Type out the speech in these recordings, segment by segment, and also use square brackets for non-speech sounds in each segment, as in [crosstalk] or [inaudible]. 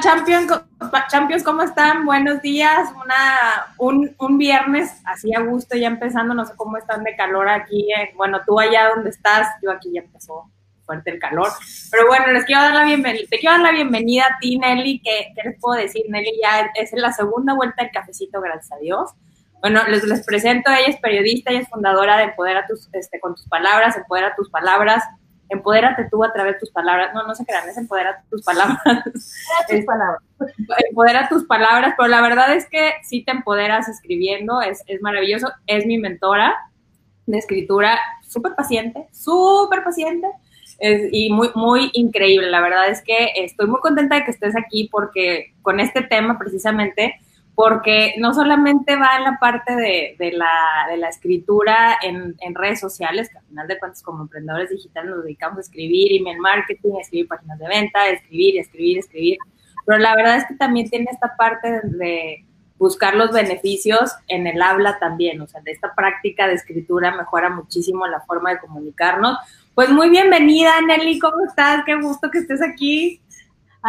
Champions, Champions, ¿cómo están? Buenos días. Una, un, un, viernes así a gusto, ya empezando. No sé cómo están de calor aquí. bueno, tú allá donde estás, yo aquí ya empezó fuerte el calor. Pero bueno, les quiero dar la bienvenida. Te quiero dar la bienvenida a ti, Nelly. ¿Qué, ¿Qué, les puedo decir? Nelly ya es la segunda vuelta del cafecito, gracias a Dios. Bueno, les, presento. Ella es periodista, ella es fundadora de Empodera tus, este, con tus palabras, Empodera tus palabras empodérate tú a través de tus palabras. No, no se crean, es empodera tus palabras. [laughs] tus palabras. Empodera tus palabras, pero la verdad es que sí te empoderas escribiendo, es, es maravilloso. Es mi mentora de escritura, súper paciente, súper paciente. Es, y muy, muy increíble. La verdad es que estoy muy contenta de que estés aquí porque con este tema precisamente porque no solamente va en la parte de, la, escritura en, en, redes sociales, que al final de cuentas como emprendedores digitales nos dedicamos a escribir email marketing, a escribir páginas de venta, escribir, escribir, escribir, pero la verdad es que también tiene esta parte de buscar los beneficios en el habla también, o sea, de esta práctica de escritura mejora muchísimo la forma de comunicarnos. Pues muy bienvenida, Nelly, ¿cómo estás? Qué gusto que estés aquí.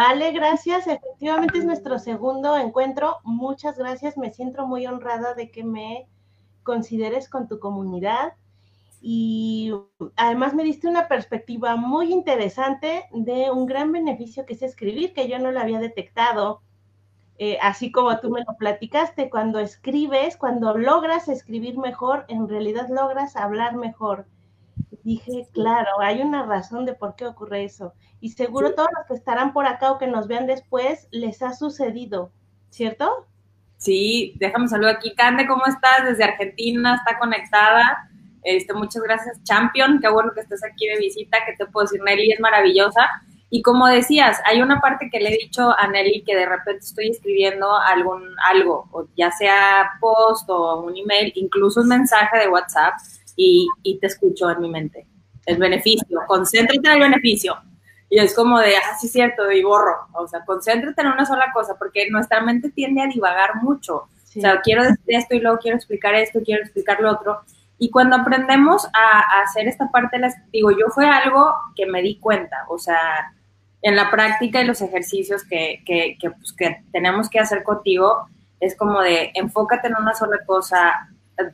Ale, gracias. Efectivamente es nuestro segundo encuentro. Muchas gracias. Me siento muy honrada de que me consideres con tu comunidad. Y además me diste una perspectiva muy interesante de un gran beneficio que es escribir, que yo no lo había detectado. Eh, así como tú me lo platicaste, cuando escribes, cuando logras escribir mejor, en realidad logras hablar mejor. Dije, claro, hay una razón de por qué ocurre eso y seguro todos los que estarán por acá o que nos vean después les ha sucedido, ¿cierto? Sí, déjame saludar aquí. Cande, ¿cómo estás? Desde Argentina, está conectada. Este, muchas gracias, Champion. Qué bueno que estés aquí de visita. Que te puedo decir? Nelly es maravillosa. Y como decías, hay una parte que le he dicho a Nelly que de repente estoy escribiendo algún algo, o ya sea post o un email, incluso un mensaje de WhatsApp, y, y te escucho en mi mente. El beneficio, concéntrate en el beneficio. Y es como de, ah, sí, cierto, y borro. O sea, concéntrate en una sola cosa, porque nuestra mente tiende a divagar mucho. O sea, quiero decir esto y luego quiero explicar esto, quiero explicar lo otro. Y cuando aprendemos a, hacer esta parte, les digo, yo fue algo que me di cuenta, o sea, en la práctica y los ejercicios que, que, que, pues, que tenemos que hacer contigo, es como de enfócate en una sola cosa,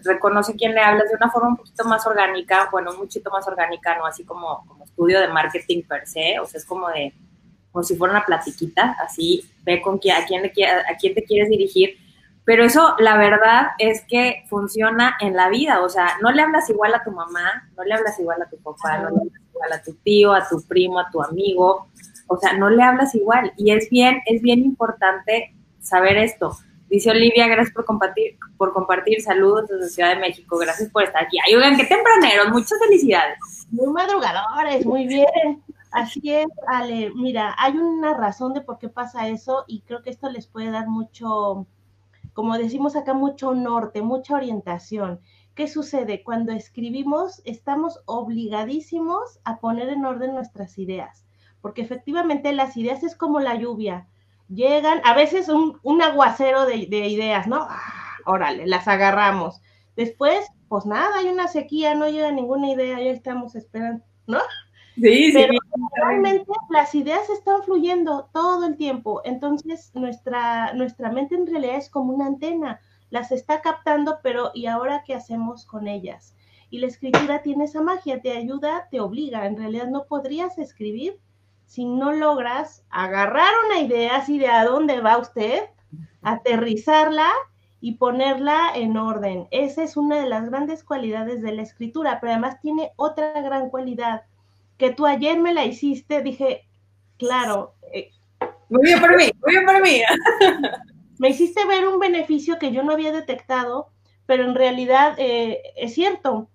reconoce quién le hablas de una forma un poquito más orgánica, bueno, un muchito más orgánica, no así como, como estudio de marketing per se, o sea, es como de, como si fuera una platiquita, así, ve con quién, a quién, le, a quién te quieres dirigir, pero eso, la verdad, es que funciona en la vida, o sea, no le hablas igual a tu mamá, no le hablas igual a tu papá, no le hablas igual a tu tío, a tu primo, a tu amigo, o sea, no le hablas igual, y es bien, es bien importante saber esto, Dice Olivia, gracias por compartir, por compartir. Saludos desde Ciudad de México. Gracias por estar aquí. Ay, oigan, qué tempraneros. Muchas felicidades. Muy madrugadores, muy bien. Así es, Ale. Mira, hay una razón de por qué pasa eso y creo que esto les puede dar mucho, como decimos acá, mucho norte, mucha orientación. ¿Qué sucede? Cuando escribimos, estamos obligadísimos a poner en orden nuestras ideas, porque efectivamente las ideas es como la lluvia llegan, a veces un, un aguacero de, ideas, ¿no? Ah, órale, las agarramos. Después, pues nada, hay una sequía, no llega ninguna idea, ya estamos esperando, ¿no? Sí, Pero realmente las ideas están fluyendo todo el tiempo, entonces nuestra, nuestra mente en realidad es como una antena, las está captando, pero ¿y ahora qué hacemos con ellas? Y la escritura tiene esa magia, te ayuda, te obliga, en realidad no podrías escribir si no logras agarrar una idea así de a dónde va usted, aterrizarla y ponerla en orden. Esa es una de las grandes cualidades de la escritura, pero además tiene otra gran cualidad, que tú ayer me la hiciste, dije, claro. Eh, muy bien por mí, muy bien por mí. [laughs] me hiciste ver un beneficio que yo no había detectado, pero en realidad eh, es cierto.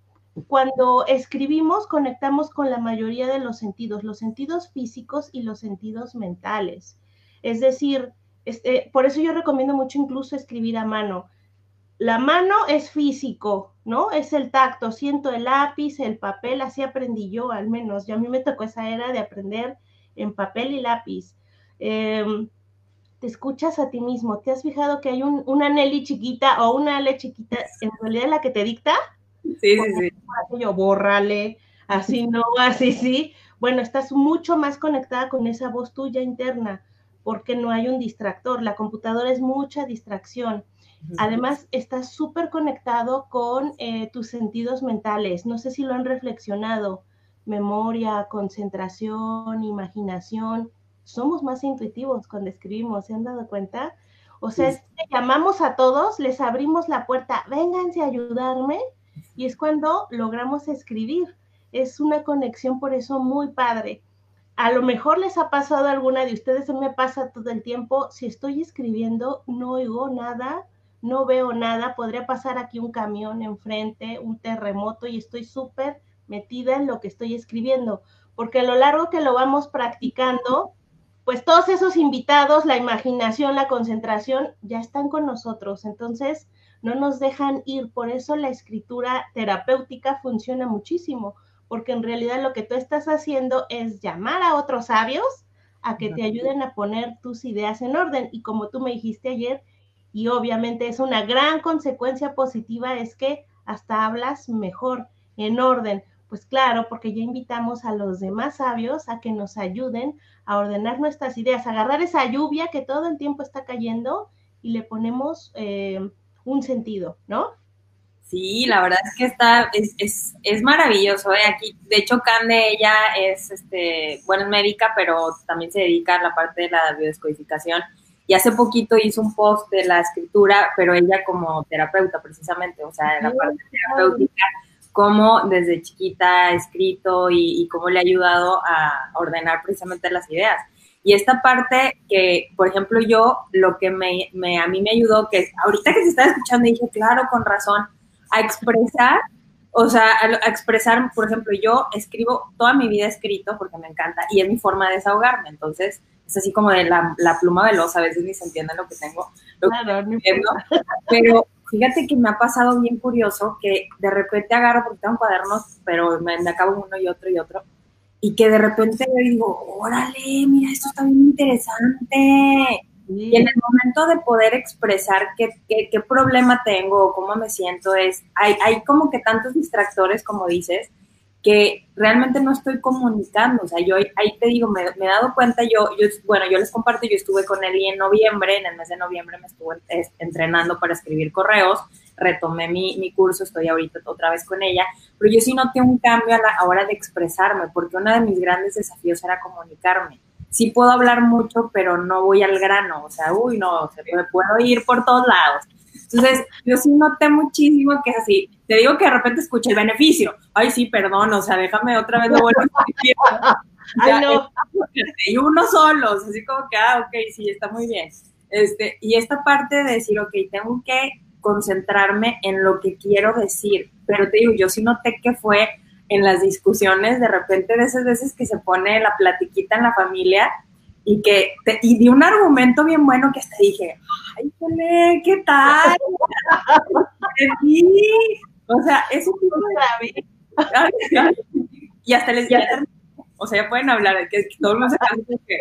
Cuando escribimos conectamos con la mayoría de los sentidos, los sentidos físicos y los sentidos mentales. Es decir, este, por eso yo recomiendo mucho incluso escribir a mano. La mano es físico, ¿no? Es el tacto, siento el lápiz, el papel, así aprendí yo al menos. Ya a mí me tocó esa era de aprender en papel y lápiz. Em, te escuchas a ti mismo. ¿Te has fijado que hay una Nelly chiquita o una Ale chiquita en realidad la que te dicta? Sí, sí, sí. Yo bórrale, así no, así sí. Bueno, estás mucho más conectada con esa voz tuya interna. porque no hay un distractor. La computadora es mucha distracción. Además, estás súper conectado con eh, tus sentidos mentales. No sé si lo han reflexionado. Memoria, concentración, imaginación. Somos más intuitivos cuando escribimos, ¿se han dado cuenta? O sea, llamamos a todos, les abrimos la puerta, vénganse a ayudarme, y es cuando logramos escribir. Es una conexión por eso muy padre. A lo mejor les ha pasado alguna de ustedes, me pasa todo el tiempo, si estoy escribiendo, no oigo nada, no veo nada, podría pasar aquí un camión enfrente, un terremoto y estoy súper metida en lo que estoy escribiendo, porque a lo largo que lo vamos practicando, pues todos esos invitados, la imaginación, la concentración, ya están con nosotros, entonces no nos dejan ir, por eso la escritura terapéutica funciona muchísimo, porque en realidad lo que tú estás haciendo es llamar a otros sabios a que te ayuden a poner tus ideas en orden, y como tú me dijiste ayer, y obviamente es una gran consecuencia positiva, es que hasta hablas mejor, en orden. Pues claro, porque ya invitamos a los demás sabios a que nos ayuden a ordenar nuestras ideas, agarrar esa lluvia que todo el tiempo está cayendo y le ponemos eh, un sentido, ¿no? Sí, la verdad es que está, es, es, es maravilloso, ¿eh? Aquí, de hecho, Cande, ella es, este, bueno, es médica, pero también se dedica a la parte de la biodescodificación y hace poquito hizo un post de la escritura, pero ella como terapeuta precisamente, o sea, en la parte terapéutica, cómo desde chiquita ha escrito y, cómo le ha ayudado a ordenar precisamente las ideas. Y esta parte que, por ejemplo, yo, lo que me, me, a mí me ayudó, que ahorita que se está escuchando, dije, claro, con razón, a expresar, o sea, a, a, expresar, por ejemplo, yo escribo toda mi vida escrito porque me encanta y es mi forma de desahogarme. Entonces, es así como de la, pluma veloz, a veces ni se entiende lo que tengo, pero fíjate que me ha pasado bien curioso que de repente agarro, porque tengo cuadernos, pero me, acabo uno y otro y otro, y que de repente digo, órale, mira, esto está bien interesante. Y en el momento de poder expresar qué, qué, qué, problema tengo, cómo me siento, es, hay, hay como que tantos distractores, como dices, que realmente no estoy comunicando. O sea, yo ahí te digo, me, he dado cuenta, yo, yo, bueno, yo les comparto, yo estuve con Eli en noviembre, en el mes de noviembre me estuve entrenando para escribir correos, retomé mi, mi, curso, estoy ahorita otra vez con ella, pero yo sí noté un cambio a la hora de expresarme, porque uno de mis grandes desafíos era comunicarme. Sí puedo hablar mucho, pero no voy al grano, o sea, uy, no, me puedo ir por todos lados. Entonces, yo sí noté muchísimo que es así. Te digo que de repente escuché el beneficio. Ay, sí, perdón, o sea, déjame otra vez lo vuelvo a decir. [laughs] Ay, no. Y uno solo, así como que, ah, ok, sí, está muy bien. Este, y esta parte de decir, ok, tengo que concentrarme en lo que quiero decir. Pero te digo, yo sí noté que fue en las discusiones, de repente de esas veces que se pone la platiquita en la familia y que te, y di un argumento bien bueno que hasta dije, ay, ¿qué tal? [laughs] o sea, eso tipo de... [laughs] y hasta les ya, o sea, ya pueden hablar, que, que todo el mundo se que,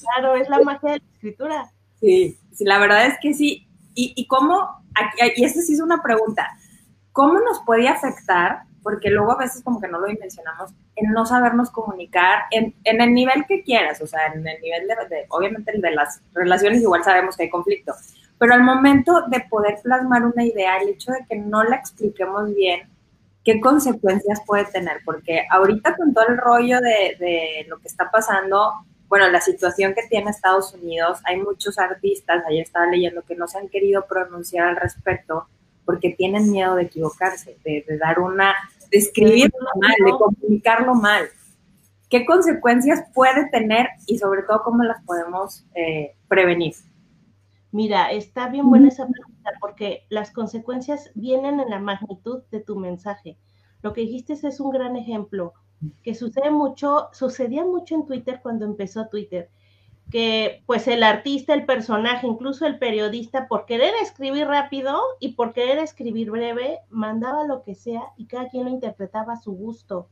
Claro, es la magia de la escritura. Sí, sí, la verdad es que sí. Y, y cómo, y esta sí es una pregunta, ¿cómo nos puede afectar porque luego a veces como que no lo dimensionamos, en no sabernos comunicar en, en el nivel que quieras, o sea, en el nivel de, obviamente el de las relaciones igual sabemos que hay conflicto, pero al momento de poder plasmar una idea, el hecho de que no la expliquemos bien, ¿qué consecuencias puede tener? Porque ahorita con todo el rollo de, de lo que está pasando, bueno, la situación que tiene Estados Unidos, hay muchos artistas, ayer estaba leyendo, que no se han querido pronunciar al respecto porque tienen miedo de equivocarse, de, dar una, de escribirlo mal, de comunicarlo mal. ¿Qué consecuencias puede tener y sobre todo cómo las podemos eh, prevenir? Mira, está bien buena esa pregunta porque las consecuencias vienen en la magnitud de tu mensaje. Lo que dijiste es un gran ejemplo que sucede mucho, sucedía mucho en Twitter cuando empezó Twitter que pues el artista, el personaje, incluso el periodista, por querer escribir rápido y por querer escribir breve, mandaba lo que sea y cada quien lo interpretaba a su gusto.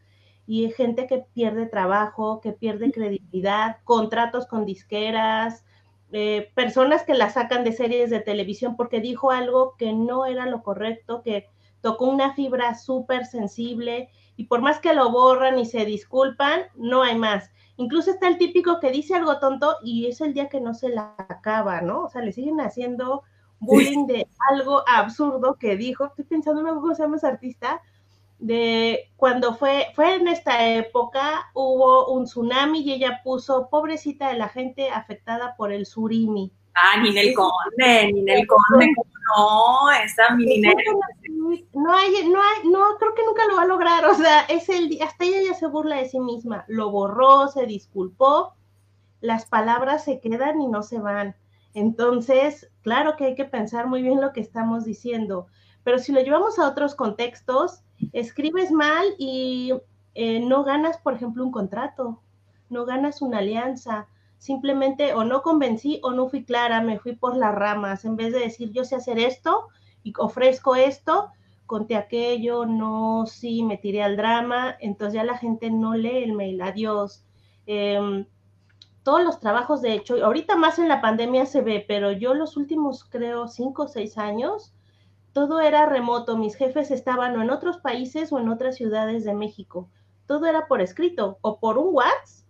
Y hay gente que pierde trabajo, que pierde credibilidad, contratos con disqueras, eh, personas que la sacan de series de televisión porque dijo algo que no era lo correcto, que tocó una fibra súper sensible y por más que lo borran y se disculpan, no hay más Incluso está el típico que dice algo tonto y es el día que no se la acaba, ¿no? O sea, le siguen haciendo bullying de algo absurdo que dijo. Estoy pensando, no llama ese artista, de cuando fue, fue en esta época, hubo un tsunami y ella puso, pobrecita de la gente afectada por el surimi. Ah, Ninel Conde, Ninel Conde, no, esa mi No hay, no hay, no, creo que nunca lo va a lograr, o sea, es el, hasta ella ya se burla de sí misma, lo borró, se disculpó, las palabras se quedan y no se van. Entonces, claro que hay que pensar muy bien lo que estamos diciendo, pero si lo llevamos a otros contextos, escribes mal y eh, no ganas, por ejemplo, un contrato, no ganas una alianza, simplemente o no convencí o no fui clara, me fui por las ramas, en vez de decir yo sé hacer esto y ofrezco esto, conté aquello, no, sí, me tiré al drama, entonces ya la gente no lee el mail, adiós. Em, todos los trabajos, de hecho, ahorita más en la pandemia se ve, pero yo los últimos, creo, cinco o seis años, todo era remoto, mis jefes estaban o en otros países o en otras ciudades de México, todo era por escrito o por un WhatsApp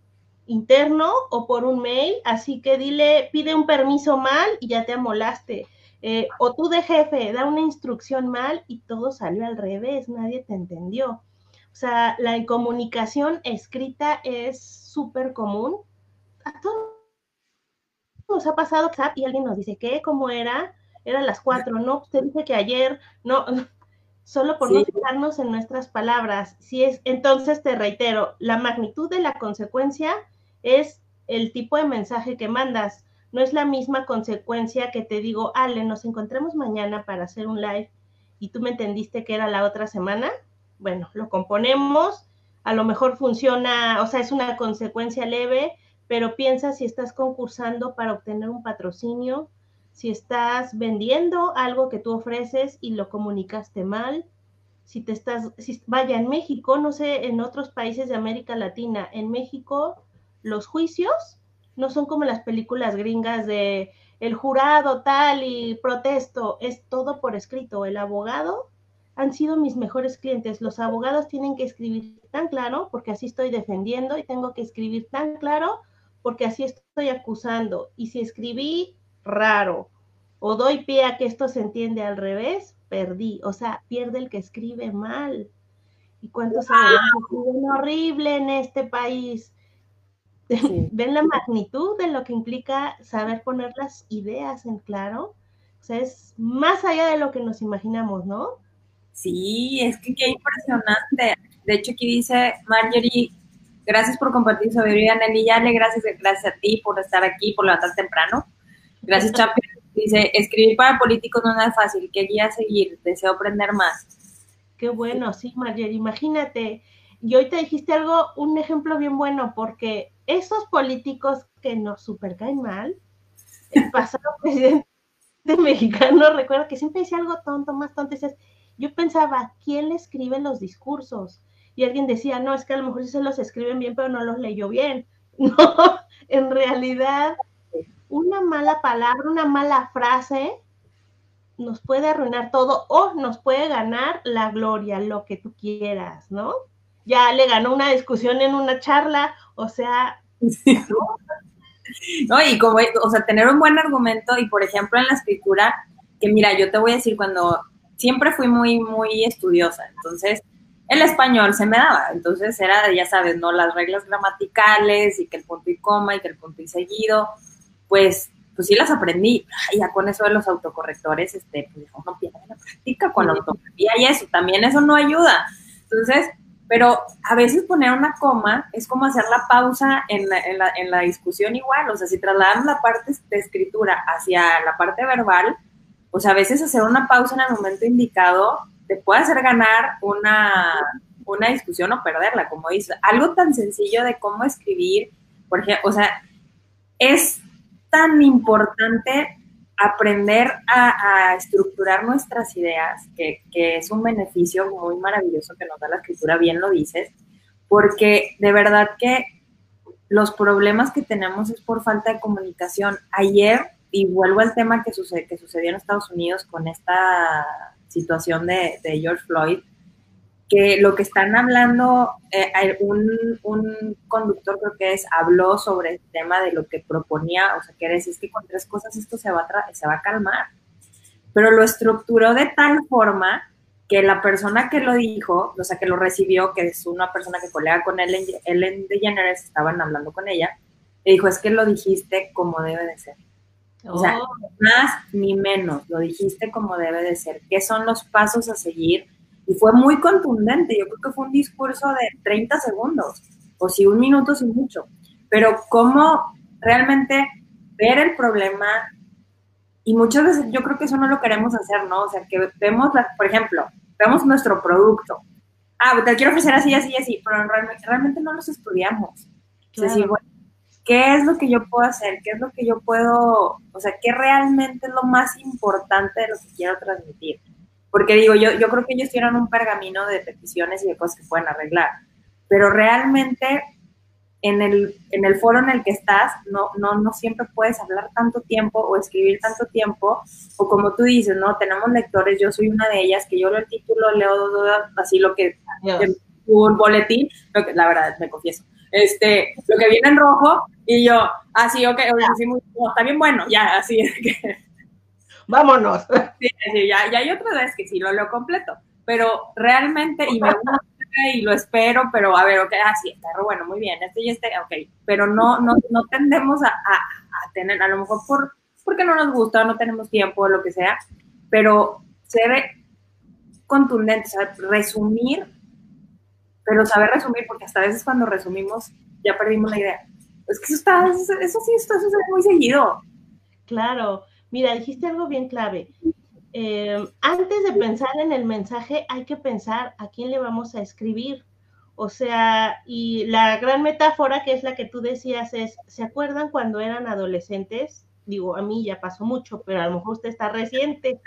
interno o por un mail, así que dile, pide un permiso mal y ya te amolaste. Eh, o tú de jefe, da una instrucción mal y todo salió al revés, nadie te entendió. O sea, la comunicación escrita es súper común. A todos nos ha pasado y alguien nos dice, ¿qué? ¿Cómo era? Eran las cuatro, no, usted dice que ayer, no, solo por no fijarnos en nuestras palabras. Si es, entonces te reitero, la magnitud de la consecuencia es el tipo de mensaje que mandas. No es la misma consecuencia que te digo, Ale, nos encontremos mañana para hacer un live y tú me entendiste que era la otra semana. Bueno, lo componemos, a lo mejor funciona, o sea, es una consecuencia leve, pero piensa si estás concursando para obtener un patrocinio, si estás vendiendo algo que tú ofreces y lo comunicaste mal, si te estás, si, vaya, en México, no sé, en otros países de América Latina, en México los juicios no son como las películas gringas de el jurado tal y protesto, es todo por escrito. El abogado han sido mis mejores clientes. Los abogados tienen que escribir tan claro porque así estoy defendiendo y tengo que escribir tan claro porque así estoy acusando. Y si escribí raro o doy pie a que esto se entiende al revés, perdí. O sea, pierde el que escribe mal. ¿Y cuántos abogados escriben horrible en este país? [laughs] ven la magnitud de lo que implica saber poner las ideas en claro. O sea, es más allá de lo que nos imaginamos, ¿no? Sí, es que qué impresionante. De hecho, aquí dice Marjorie, gracias por compartir sabiduría, Nelly Yale, gracias, gracias a ti por estar aquí, por levantar temprano. Gracias, [laughs] Chapi. Dice, escribir para políticos no es fácil, qué guía seguir, deseo aprender más. Qué bueno, sí, Marjorie, imagínate. Y hoy te dijiste algo, un ejemplo bien bueno, porque esos políticos que nos super caen mal, el pasado [laughs] presidente mexicano, recuerdo que siempre decía algo tonto, más tonto, yo pensaba, ¿quién le escribe los discursos? Y alguien decía, no, es que a lo mejor se los escriben bien, pero no los leyó bien. [laughs] No, en realidad, una mala palabra, una mala frase nos puede arruinar todo o nos puede ganar la gloria, lo que tú quieras, ¿no? Ya le ganó una discusión en una charla, o sea... [laughs] ¿no? y como, o sea, tener un buen argumento y, por ejemplo, en la escritura, que mira, yo te voy a decir, cuando siempre fui muy, muy estudiosa, entonces el español se me daba, entonces era, ya sabes, ¿no? Las reglas gramaticales y que el punto y coma y que el punto y seguido, pues, pues sí las aprendí, y ya con eso de los autocorrectores, este, pues no pierde la práctica con la ortografía y eso, también eso no ayuda. Entonces, pero a veces poner una coma es como hacer la pausa en la, en la, discusión igual, o sea, si trasladamos la parte de escritura hacia la parte verbal, pues a veces hacer una pausa en el momento indicado te puede hacer ganar una, una discusión o perderla, como dices. Algo tan sencillo de cómo escribir, por ejemplo, o sea, es tan importante aprender a, estructurar nuestras ideas, que, es un beneficio muy maravilloso que nos da la escritura, bien lo dices, porque de verdad que los problemas que tenemos es por falta de comunicación. Ayer, y vuelvo al tema que, que sucedió en Estados Unidos con esta situación de, George Floyd, que lo que están hablando, eh, un, un, conductor creo que es, habló sobre el tema de lo que proponía, o sea, que decir, es que con tres cosas esto se va, a se va a calmar, pero lo estructuró de tal forma que la persona que lo dijo, o sea, que lo recibió, que es una persona que colega con Ellen, Ellen DeGeneres, estaban hablando con ella, le dijo, es que lo dijiste como debe de ser. O sea, oh. más ni menos, lo dijiste como debe de ser. ¿Qué son los pasos a seguir? Y fue muy contundente. Yo creo que fue un discurso de 30 segundos, o si un minuto, si mucho. Pero cómo realmente ver el problema, y muchas veces yo creo que eso no lo queremos hacer, ¿no? O sea, que vemos, por ejemplo, vemos nuestro producto. Ah, te quiero ofrecer así, así, así, pero realmente, realmente no los estudiamos. Es decir, bueno, ¿qué es lo que yo puedo hacer? ¿Qué es lo que yo puedo, o sea, qué realmente es lo más importante de lo que quiero transmitir? Porque digo, yo, yo creo que ellos tienen un pergamino de peticiones y de cosas que pueden arreglar, pero realmente en el, en el foro en el que estás no, no, no siempre puedes hablar tanto tiempo o escribir tanto tiempo, o como tú dices, ¿no? Tenemos lectores, yo soy una de ellas, que yo leo el título, leo así lo que, un boletín, la verdad, me confieso, este, lo que viene en rojo, y yo, así, ok, así muy, está bien bueno, ya, así [laughs] que... Vámonos. Sí, sí, ya, ya hay otras veces que sí lo leo completo, pero realmente, y me gusta y lo espero, pero a ver, ok, ah, sí, está bueno, muy bien, este y este, ok, pero no, no, no tendemos a, a, tener, a lo mejor por, porque no nos gusta, no tenemos tiempo, o lo que sea, pero ser contundente, saber resumir, pero saber resumir, porque hasta a veces cuando resumimos ya perdimos la idea. Es que eso está, eso, sí, esto sucede muy seguido. Claro, mira, dijiste algo bien clave. Eh, antes de pensar en el mensaje, hay que pensar a quién le vamos a escribir. O sea, y la gran metáfora que es la que tú decías es, ¿se acuerdan cuando eran adolescentes? Digo, a mí ya pasó mucho, pero a lo mejor usted está reciente.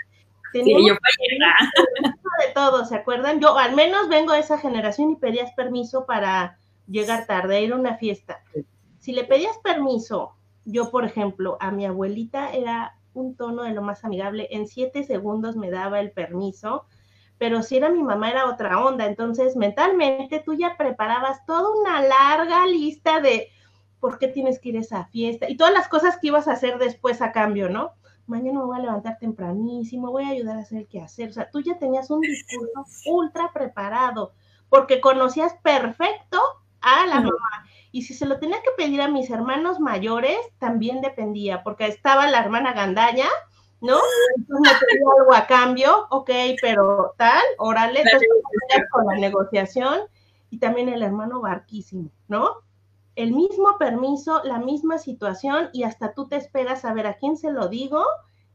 sí, yo de todo, ¿se acuerdan? Yo al menos vengo de esa generación y pedías permiso para llegar tarde, a ir a una fiesta. Si le pedías permiso, yo por ejemplo, a mi abuelita era un tono de lo más amigable, en siete segundos me daba el permiso, pero si era mi mamá era otra onda, entonces mentalmente tú ya preparabas toda una larga lista de por qué tienes que ir a esa fiesta y todas las cosas que ibas a hacer después a cambio, ¿no? Mañana me voy a levantar tempranísimo, voy a ayudar a hacer el que hacer. O sea, tú ya tenías un discurso ultra preparado porque conocías perfecto a la mamá. Y si se lo tenía que pedir a mis hermanos mayores, también dependía, porque estaba la hermana Gandaya, ¿no? Entonces me pedía algo a cambio, ok, pero tal, órale, entonces con la negociación, y también el hermano barquísimo, ¿no? El mismo permiso, la misma situación, y hasta tú te esperas a ver a quién se lo digo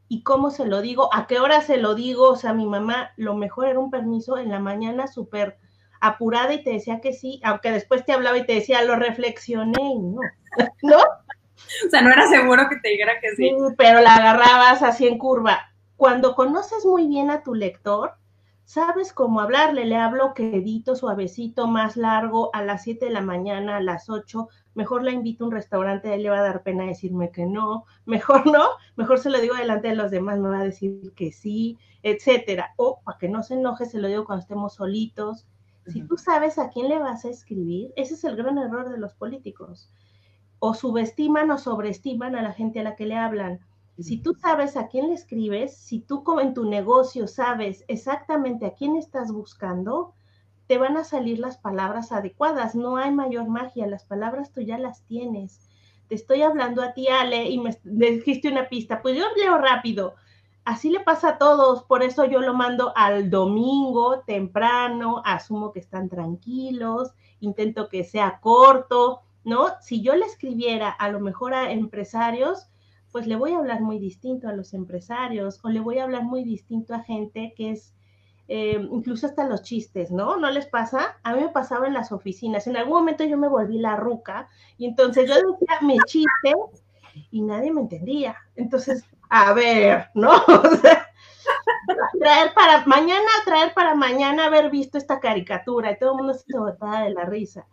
y cómo se lo digo, a qué hora se lo digo, o sea, mi mamá, lo mejor era un permiso en la mañana súper apurada y te decía que sí, aunque después te hablaba y te decía, lo reflexioné y no, [laughs] ¿no? O sea, no era seguro que te dijera que sí. sí. Pero la agarrabas así en curva. Cuando conoces muy bien a tu lector, sabes cómo hablarle. Le hablo quedito, suavecito, más largo, a las 7 de la mañana, a las 8. Mejor la invito a un restaurante, él le va a dar pena decirme que no. Mejor no, mejor se lo digo delante de los demás, me va a decir que sí, etcétera. O para que no se enoje, se lo digo cuando estemos solitos. Si tú sabes a quién le vas a escribir, ese es el gran error de los políticos. O subestiman o sobreestiman a la gente a la que le hablan. Si tú sabes a quién le escribes, si tú como en tu negocio sabes exactamente a quién estás buscando, te van a salir las palabras adecuadas. No hay mayor magia, las palabras tú ya las tienes. Te estoy hablando a ti, Ale, y me dijiste una pista. Pues yo leo rápido así le pasa a todos, por eso yo lo mando al domingo temprano, asumo que están tranquilos, intento que sea corto, ¿no? Si yo le escribiera a lo mejor a empresarios, pues le voy a hablar muy distinto a los empresarios o le voy a hablar muy distinto a gente que es, eh, incluso hasta los chistes, ¿no? ¿No les pasa? A mí me pasaba en las oficinas, en algún momento yo me volví la ruca y entonces yo decía mi chiste y nadie me entendía. Entonces, a ver, ¿no? [laughs] traer para mañana, traer para mañana haber visto esta caricatura y todo el mundo se botaba de la risa.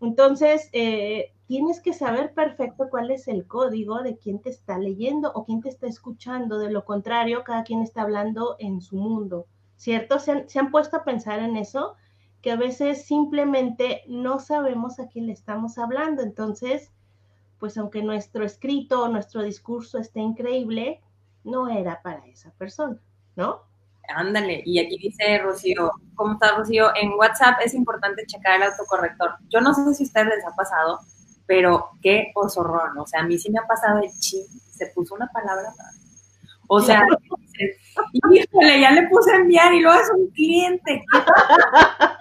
Entonces, eh, tienes que saber perfecto cuál es el código de quién te está leyendo o quién te está escuchando. De lo contrario, cada quien está hablando en su mundo, ¿cierto? ¿Se han, se han puesto a pensar en eso? que a veces simplemente no sabemos a quién le estamos hablando. Entonces, pues aunque nuestro escrito nuestro discurso esté increíble, no era para esa persona, ¿no? Ándale, y aquí dice Rocío, ¿cómo está Rocío? En WhatsApp es importante checar el autocorrector. Yo no sé si a ustedes les ha pasado, pero qué osorrón. O sea, a mí sí me ha pasado el chi, se puso una palabra más. O sea, [laughs] híjole, ya le puse a enviar y luego es un cliente. [laughs]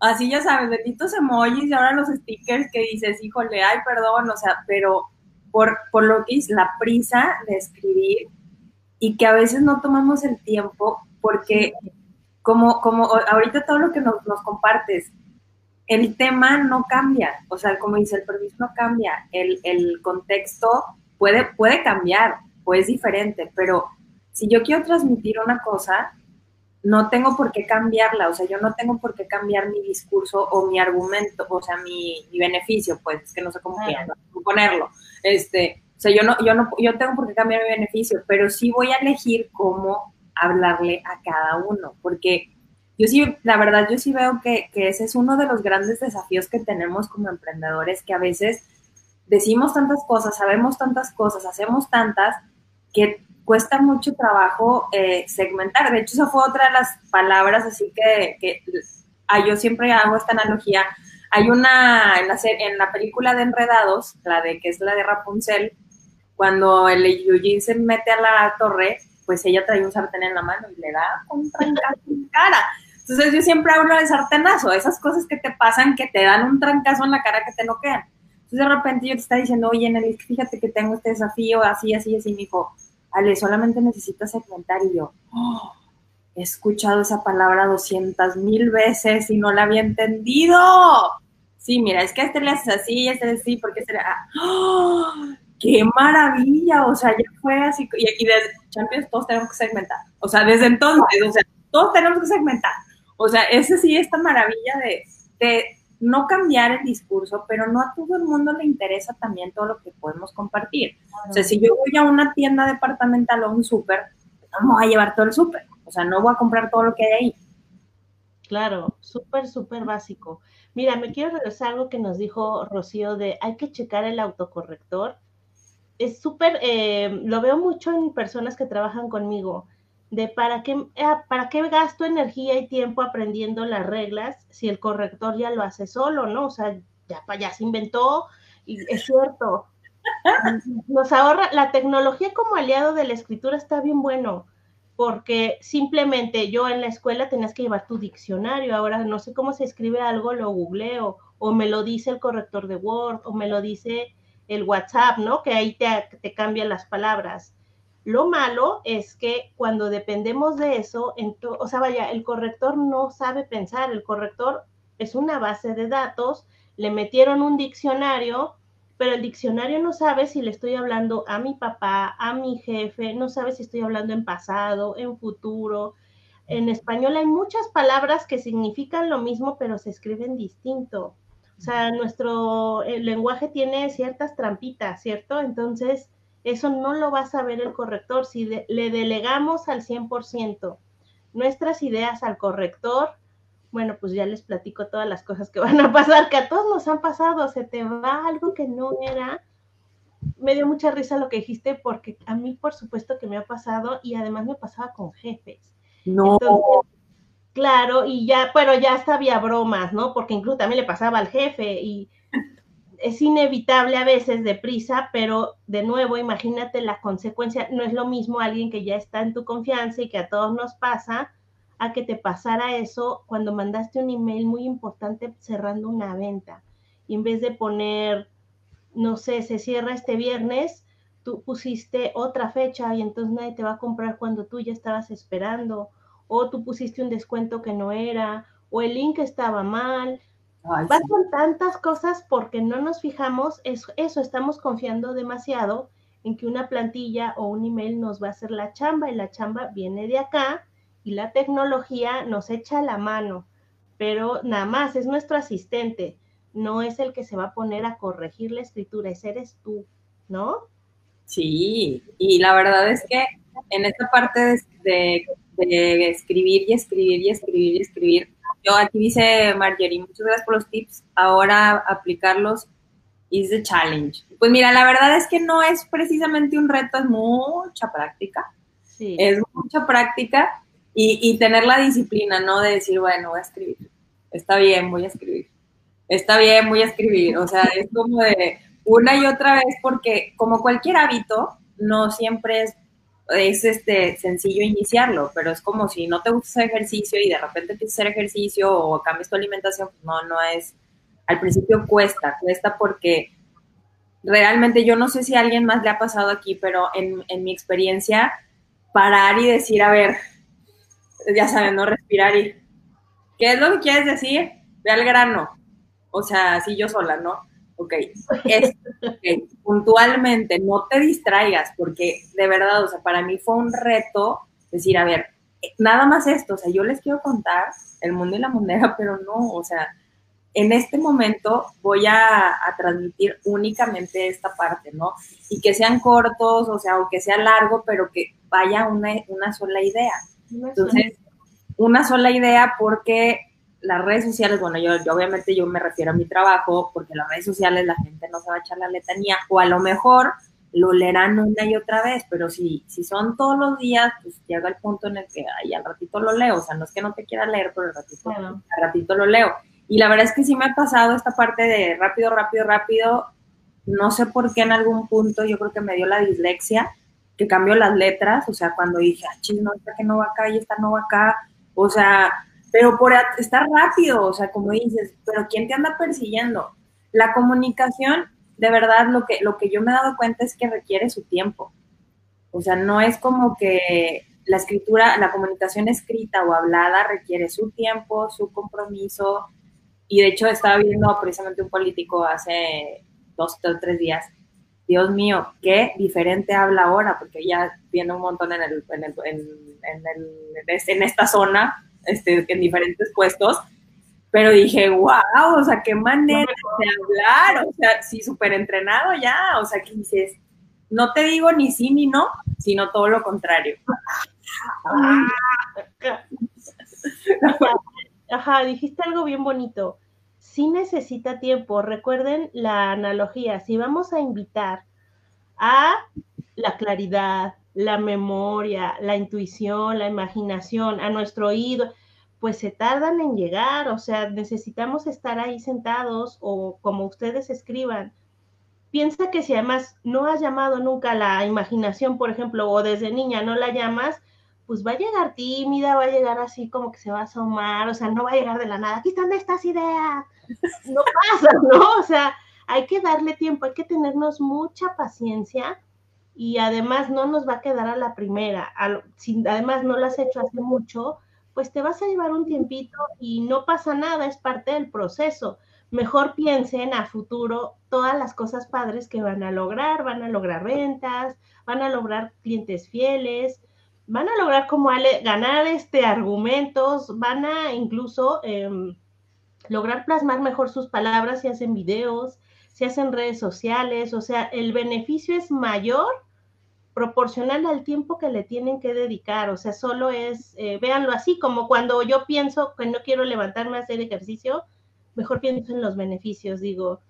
Así ya sabes, benditos emojis y ahora los stickers que dices, híjole, ay, perdón, o sea, pero por, por lo que es la prisa de escribir y que a veces no tomamos el tiempo porque como, como ahorita todo lo que nos, nos compartes, el tema no cambia, o sea, como dice, el permiso no cambia, el, el contexto puede, puede cambiar o es diferente, pero si yo quiero transmitir una cosa, no tengo por qué cambiarla, o sea, yo no tengo por qué cambiar mi discurso o mi argumento, o sea, mi, beneficio, pues, es que no sé cómo ponerlo. Este, o sea, yo no, yo no, yo tengo por qué cambiar mi beneficio, pero sí voy a elegir cómo hablarle a cada uno, porque yo sí, la verdad, yo sí veo que, que ese es uno de los grandes desafíos que tenemos como emprendedores, que a veces decimos tantas cosas, sabemos tantas cosas, hacemos tantas, que cuesta mucho trabajo eh, segmentar. De hecho, esa fue otra de las palabras, así que, que ah, yo siempre hago esta analogía. Hay una, en la, en la película de Enredados, la de que es la de Rapunzel, cuando el Eugene se mete a la torre, pues ella trae un sartén en la mano y le da un trancazo en cara. Entonces yo siempre hablo de sartenazo, esas cosas que te pasan que te dan un trancazo en la cara que te no quedan. Entonces de repente yo te está diciendo, oye, Nelly, fíjate que tengo este desafío, así, así, así, me dijo, Ale, solamente necesitas segmentar y yo, oh, he escuchado esa palabra doscientas mil veces y no la había entendido. Sí, mira, es que este le haces así, este le así, porque este le... ¡Oh! ¡Qué maravilla! O sea, ya fue así, y, aquí desde Champions todos tenemos que segmentar. O sea, desde entonces, o sea, todos tenemos que segmentar. O sea, ese sí, esta maravilla de, de no cambiar el discurso, pero no a todo el mundo le interesa también todo lo que podemos compartir. O sea, si yo voy a una tienda departamental o un súper, no me voy a llevar todo el súper. O sea, no voy a comprar todo lo que hay ahí. Claro, súper, súper básico. Mira, me quiero regresar a algo que nos dijo Rocío de hay que checar el autocorrector. Es súper, eh, lo veo mucho en personas que trabajan conmigo de para qué, eh, para qué gasto energía y tiempo aprendiendo las reglas si el corrector ya lo hace solo, ¿no? O sea, ya, ya se inventó y es cierto. [laughs] Nos ahorra, la tecnología como aliado de la escritura está bien bueno, porque simplemente yo en la escuela tenías que llevar tu diccionario, ahora no sé cómo se escribe algo, lo googleo, o me lo dice el corrector de Word, o me lo dice el WhatsApp, ¿no? Que ahí te, te cambian las palabras lo malo es que cuando dependemos de eso, o sea, vaya, el corrector no sabe pensar, el corrector es una base de datos, le metieron un diccionario, pero el diccionario no sabe si le estoy hablando a mi papá, a mi jefe, no sabe si estoy hablando en pasado, en futuro. En español hay muchas palabras que significan lo mismo, pero se escriben distinto. O sea, nuestro lenguaje tiene ciertas trampitas, ¿cierto? Entonces, eso no lo va a saber el corrector. Si le delegamos al 100% nuestras ideas al corrector, bueno, pues ya les platico todas las cosas que [laughs] van a pasar, que a todos nos han pasado, se te va algo que no era. Me dio mucha risa lo que dijiste porque a mí por supuesto que me ha pasado y además me pasaba con jefes. No. claro, y ya, pero ya hasta había bromas, ¿no? Porque incluso también le pasaba al jefe y es inevitable a veces deprisa, pero de nuevo, imagínate la consecuencia. No es lo mismo alguien que ya está en tu confianza y que a todos nos pasa, a que te pasara eso cuando mandaste un email muy importante cerrando una venta. Y en vez de poner, no sé, se cierra este viernes, tú pusiste otra fecha y entonces nadie te va a comprar cuando tú ya estabas esperando. O tú pusiste un descuento que no era, o el link estaba mal Pasan tantas cosas porque no nos fijamos, eso, eso, estamos confiando demasiado en que una plantilla o un email nos va a hacer la chamba y la chamba viene de acá y la tecnología nos echa la mano, pero nada más es nuestro asistente, no es el que se va a poner a corregir la escritura, ese eres tú, ¿no? Sí, y la verdad es que en esta parte de, de escribir y escribir y escribir y escribir, yo aquí dice Marjorie, muchas gracias por los tips. Ahora aplicarlos is the challenge. Pues mira, la verdad es que no es precisamente un reto, es mucha práctica. Sí. Es mucha práctica y, y tener la disciplina, ¿no? De decir, bueno, voy a escribir. Está bien, voy a escribir. Está bien, voy a escribir. O sea, es como de una y otra vez porque como cualquier hábito, no siempre es es este sencillo iniciarlo, pero es como si no te gusta hacer ejercicio y de repente empiezas a hacer ejercicio o cambias tu alimentación, pues no, no es, al principio cuesta, cuesta porque realmente yo no sé si a alguien más le ha pasado aquí, pero en, en mi experiencia, parar y decir, a ver, ya saben, no respirar y, ¿qué es lo que quieres decir? Ve al grano. O sea, así yo sola, ¿no? Ok, es, puntualmente no te distraigas, porque de verdad, o sea, para mí fue un reto decir, a ver, nada más esto, o sea, yo les quiero contar el mundo y la moneda, [laughs] pero no, o sea, en este momento voy a, transmitir únicamente esta parte, ¿no? Y que sean cortos, o sea, o que sea largo, pero que vaya una, una sola idea. Entonces, una sola idea porque las redes sociales, bueno, yo, obviamente yo me refiero a mi trabajo, porque las redes sociales la gente no se va a echar la letanía, o a lo mejor lo leerán una y otra vez, pero si, si son todos los días, pues llega el punto en el que ay, al ratito lo leo, o sea, no es que no te quiera leer, pero al ratito, al ratito lo leo. Y la verdad es que sí me ha pasado esta parte de rápido, rápido, rápido, no sé por qué en algún punto yo creo que me dio la dislexia, que cambió las letras, o sea, cuando dije, ah, chis, no, esta que no va acá y esta no va acá, o sea, pero por estar rápido, o sea, como dices, pero ¿quién te anda persiguiendo? La comunicación, de verdad, lo que, lo que yo me he dado cuenta es que requiere su tiempo. O sea, no es como que la escritura, la comunicación escrita o hablada requiere su tiempo, su compromiso. Y de hecho estaba viendo precisamente un político hace dos o tres días. Dios mío, qué diferente habla ahora, porque ya viene un montón en, el, en, el, en, en esta zona este, en diferentes puestos, pero dije, wow, o sea, qué manera de hablar, o sea, sí, súper entrenado ya, o sea, que dices, no te digo ni sí ni no, sino todo lo contrario. [laughs] Ajá, dijiste algo bien bonito. Sí necesita tiempo. Recuerden la analogía. Si vamos a invitar a la claridad, la memoria, la intuición, la imaginación, a nuestro oído, pues se tardan en llegar, o sea, necesitamos estar ahí sentados o como ustedes escriban. Piensa que si además no has llamado nunca la imaginación, por ejemplo, o desde niña no la llamas, pues va a llegar tímida, va a llegar así como que se va a asomar, o sea, no va a llegar de la nada, aquí están estas ideas, no pasa, [laughs] ¿no? O sea, hay que darle tiempo, hay que tenernos mucha paciencia y además no nos va a quedar a la primera. si además no lo has hecho hace mucho, pues te vas a llevar un tiempito y no pasa nada, es parte del proceso. Mejor piensen a futuro todas las cosas padres que van a lograr, van a lograr ventas, van a lograr clientes fieles, van a lograr como ganar este argumentos, van a incluso em, lograr plasmar mejor sus palabras si hacen videos, si hacen redes sociales, o sea, el beneficio es mayor proporcional al tiempo que le tienen que dedicar, o sea, solo es, eh, véanlo así, como cuando yo pienso que no quiero levantarme a hacer ejercicio, mejor pienso en los beneficios, digo,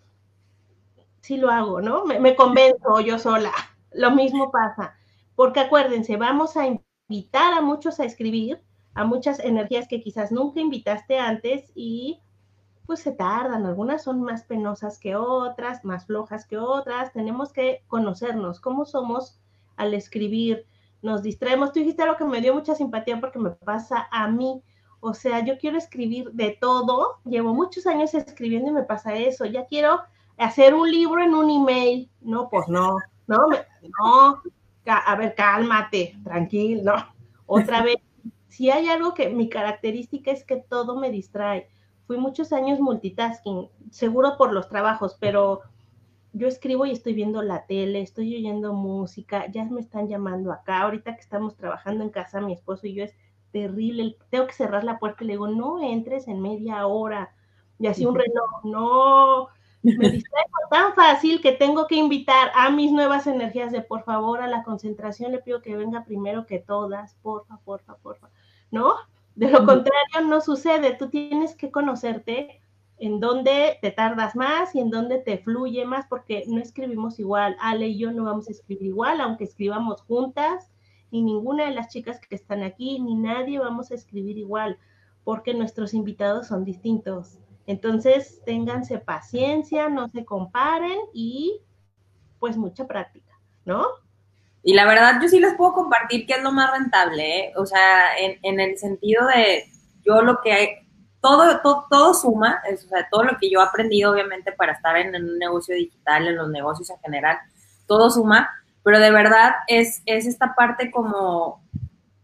sí lo hago, ¿no? Me, me convenzo yo sola, [laughs] lo mismo pasa, porque acuérdense, vamos a invitar a muchos a escribir, a muchas energías que quizás nunca invitaste antes y pues se tardan, algunas son más penosas que otras, más flojas que otras, tenemos que conocernos, cómo somos al escribir, nos distraemos. Tú dijiste algo que me dio mucha simpatía porque me pasa a mí. O sea, yo quiero escribir de todo, llevo muchos años escribiendo y me pasa eso. Ya quiero hacer un libro en un email. No, pues no, no, no. A ver, cálmate, tranquilo. No. Otra vez, si hay algo que mi característica es que todo me distrae. Fui muchos años multitasking, seguro por los trabajos, pero yo escribo y estoy viendo la tele, estoy oyendo música, ya me están llamando acá, ahorita que estamos trabajando en casa, mi esposo y yo es terrible, tengo que cerrar la puerta y le digo, no entres en media hora, y así un reloj, no, me distraigo tan fácil que tengo que invitar a mis nuevas energías de por favor a la concentración, le pido que venga primero que todas, porfa, porfa, porfa, ¿no? De lo contrario, no sucede. Tú tienes que conocerte en dónde te tardas más y en dónde te fluye más, porque no escribimos igual. Ale y yo no vamos a escribir igual, aunque escribamos juntas, ni ninguna de las chicas que están aquí, ni nadie vamos a escribir igual, porque nuestros invitados son distintos. Entonces, ténganse paciencia, no se comparen y pues mucha práctica, ¿no? Y la verdad, yo sí les puedo compartir qué es lo más rentable, ¿eh? O sea, en, en el sentido de yo lo que todo, todo, todo suma, o sea, todo lo que yo he aprendido, obviamente, para estar en, un negocio digital, en los negocios en general, todo suma, pero de verdad es, es esta parte como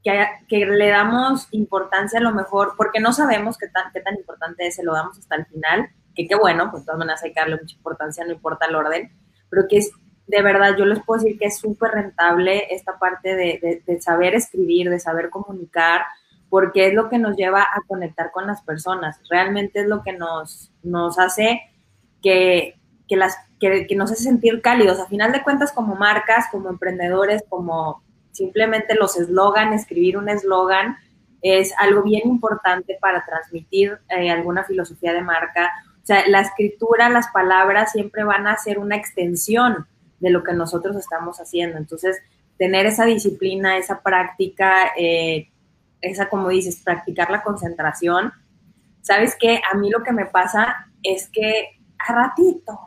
que, que, le damos importancia a lo mejor, porque no sabemos qué tan, qué tan importante es, se lo damos hasta el final, que qué bueno, pues de todas maneras hay que darle mucha importancia, no importa el orden, pero que es, de verdad, yo les puedo decir que es súper rentable esta parte de, de, de saber escribir, de saber comunicar, porque es lo que nos lleva a conectar con las personas, realmente es lo que nos, nos hace que, que las, que, que, nos hace sentir cálidos. A final de cuentas, como marcas, como emprendedores, como simplemente los eslogan, escribir un eslogan, es algo bien importante para transmitir eh, alguna filosofía de marca. O sea, la escritura, las palabras siempre van a ser una extensión de lo que nosotros estamos haciendo. Entonces, tener esa disciplina, esa práctica, eh, esa, como dices, practicar la concentración. ¿Sabes qué? A mí lo que me pasa es que a ratito,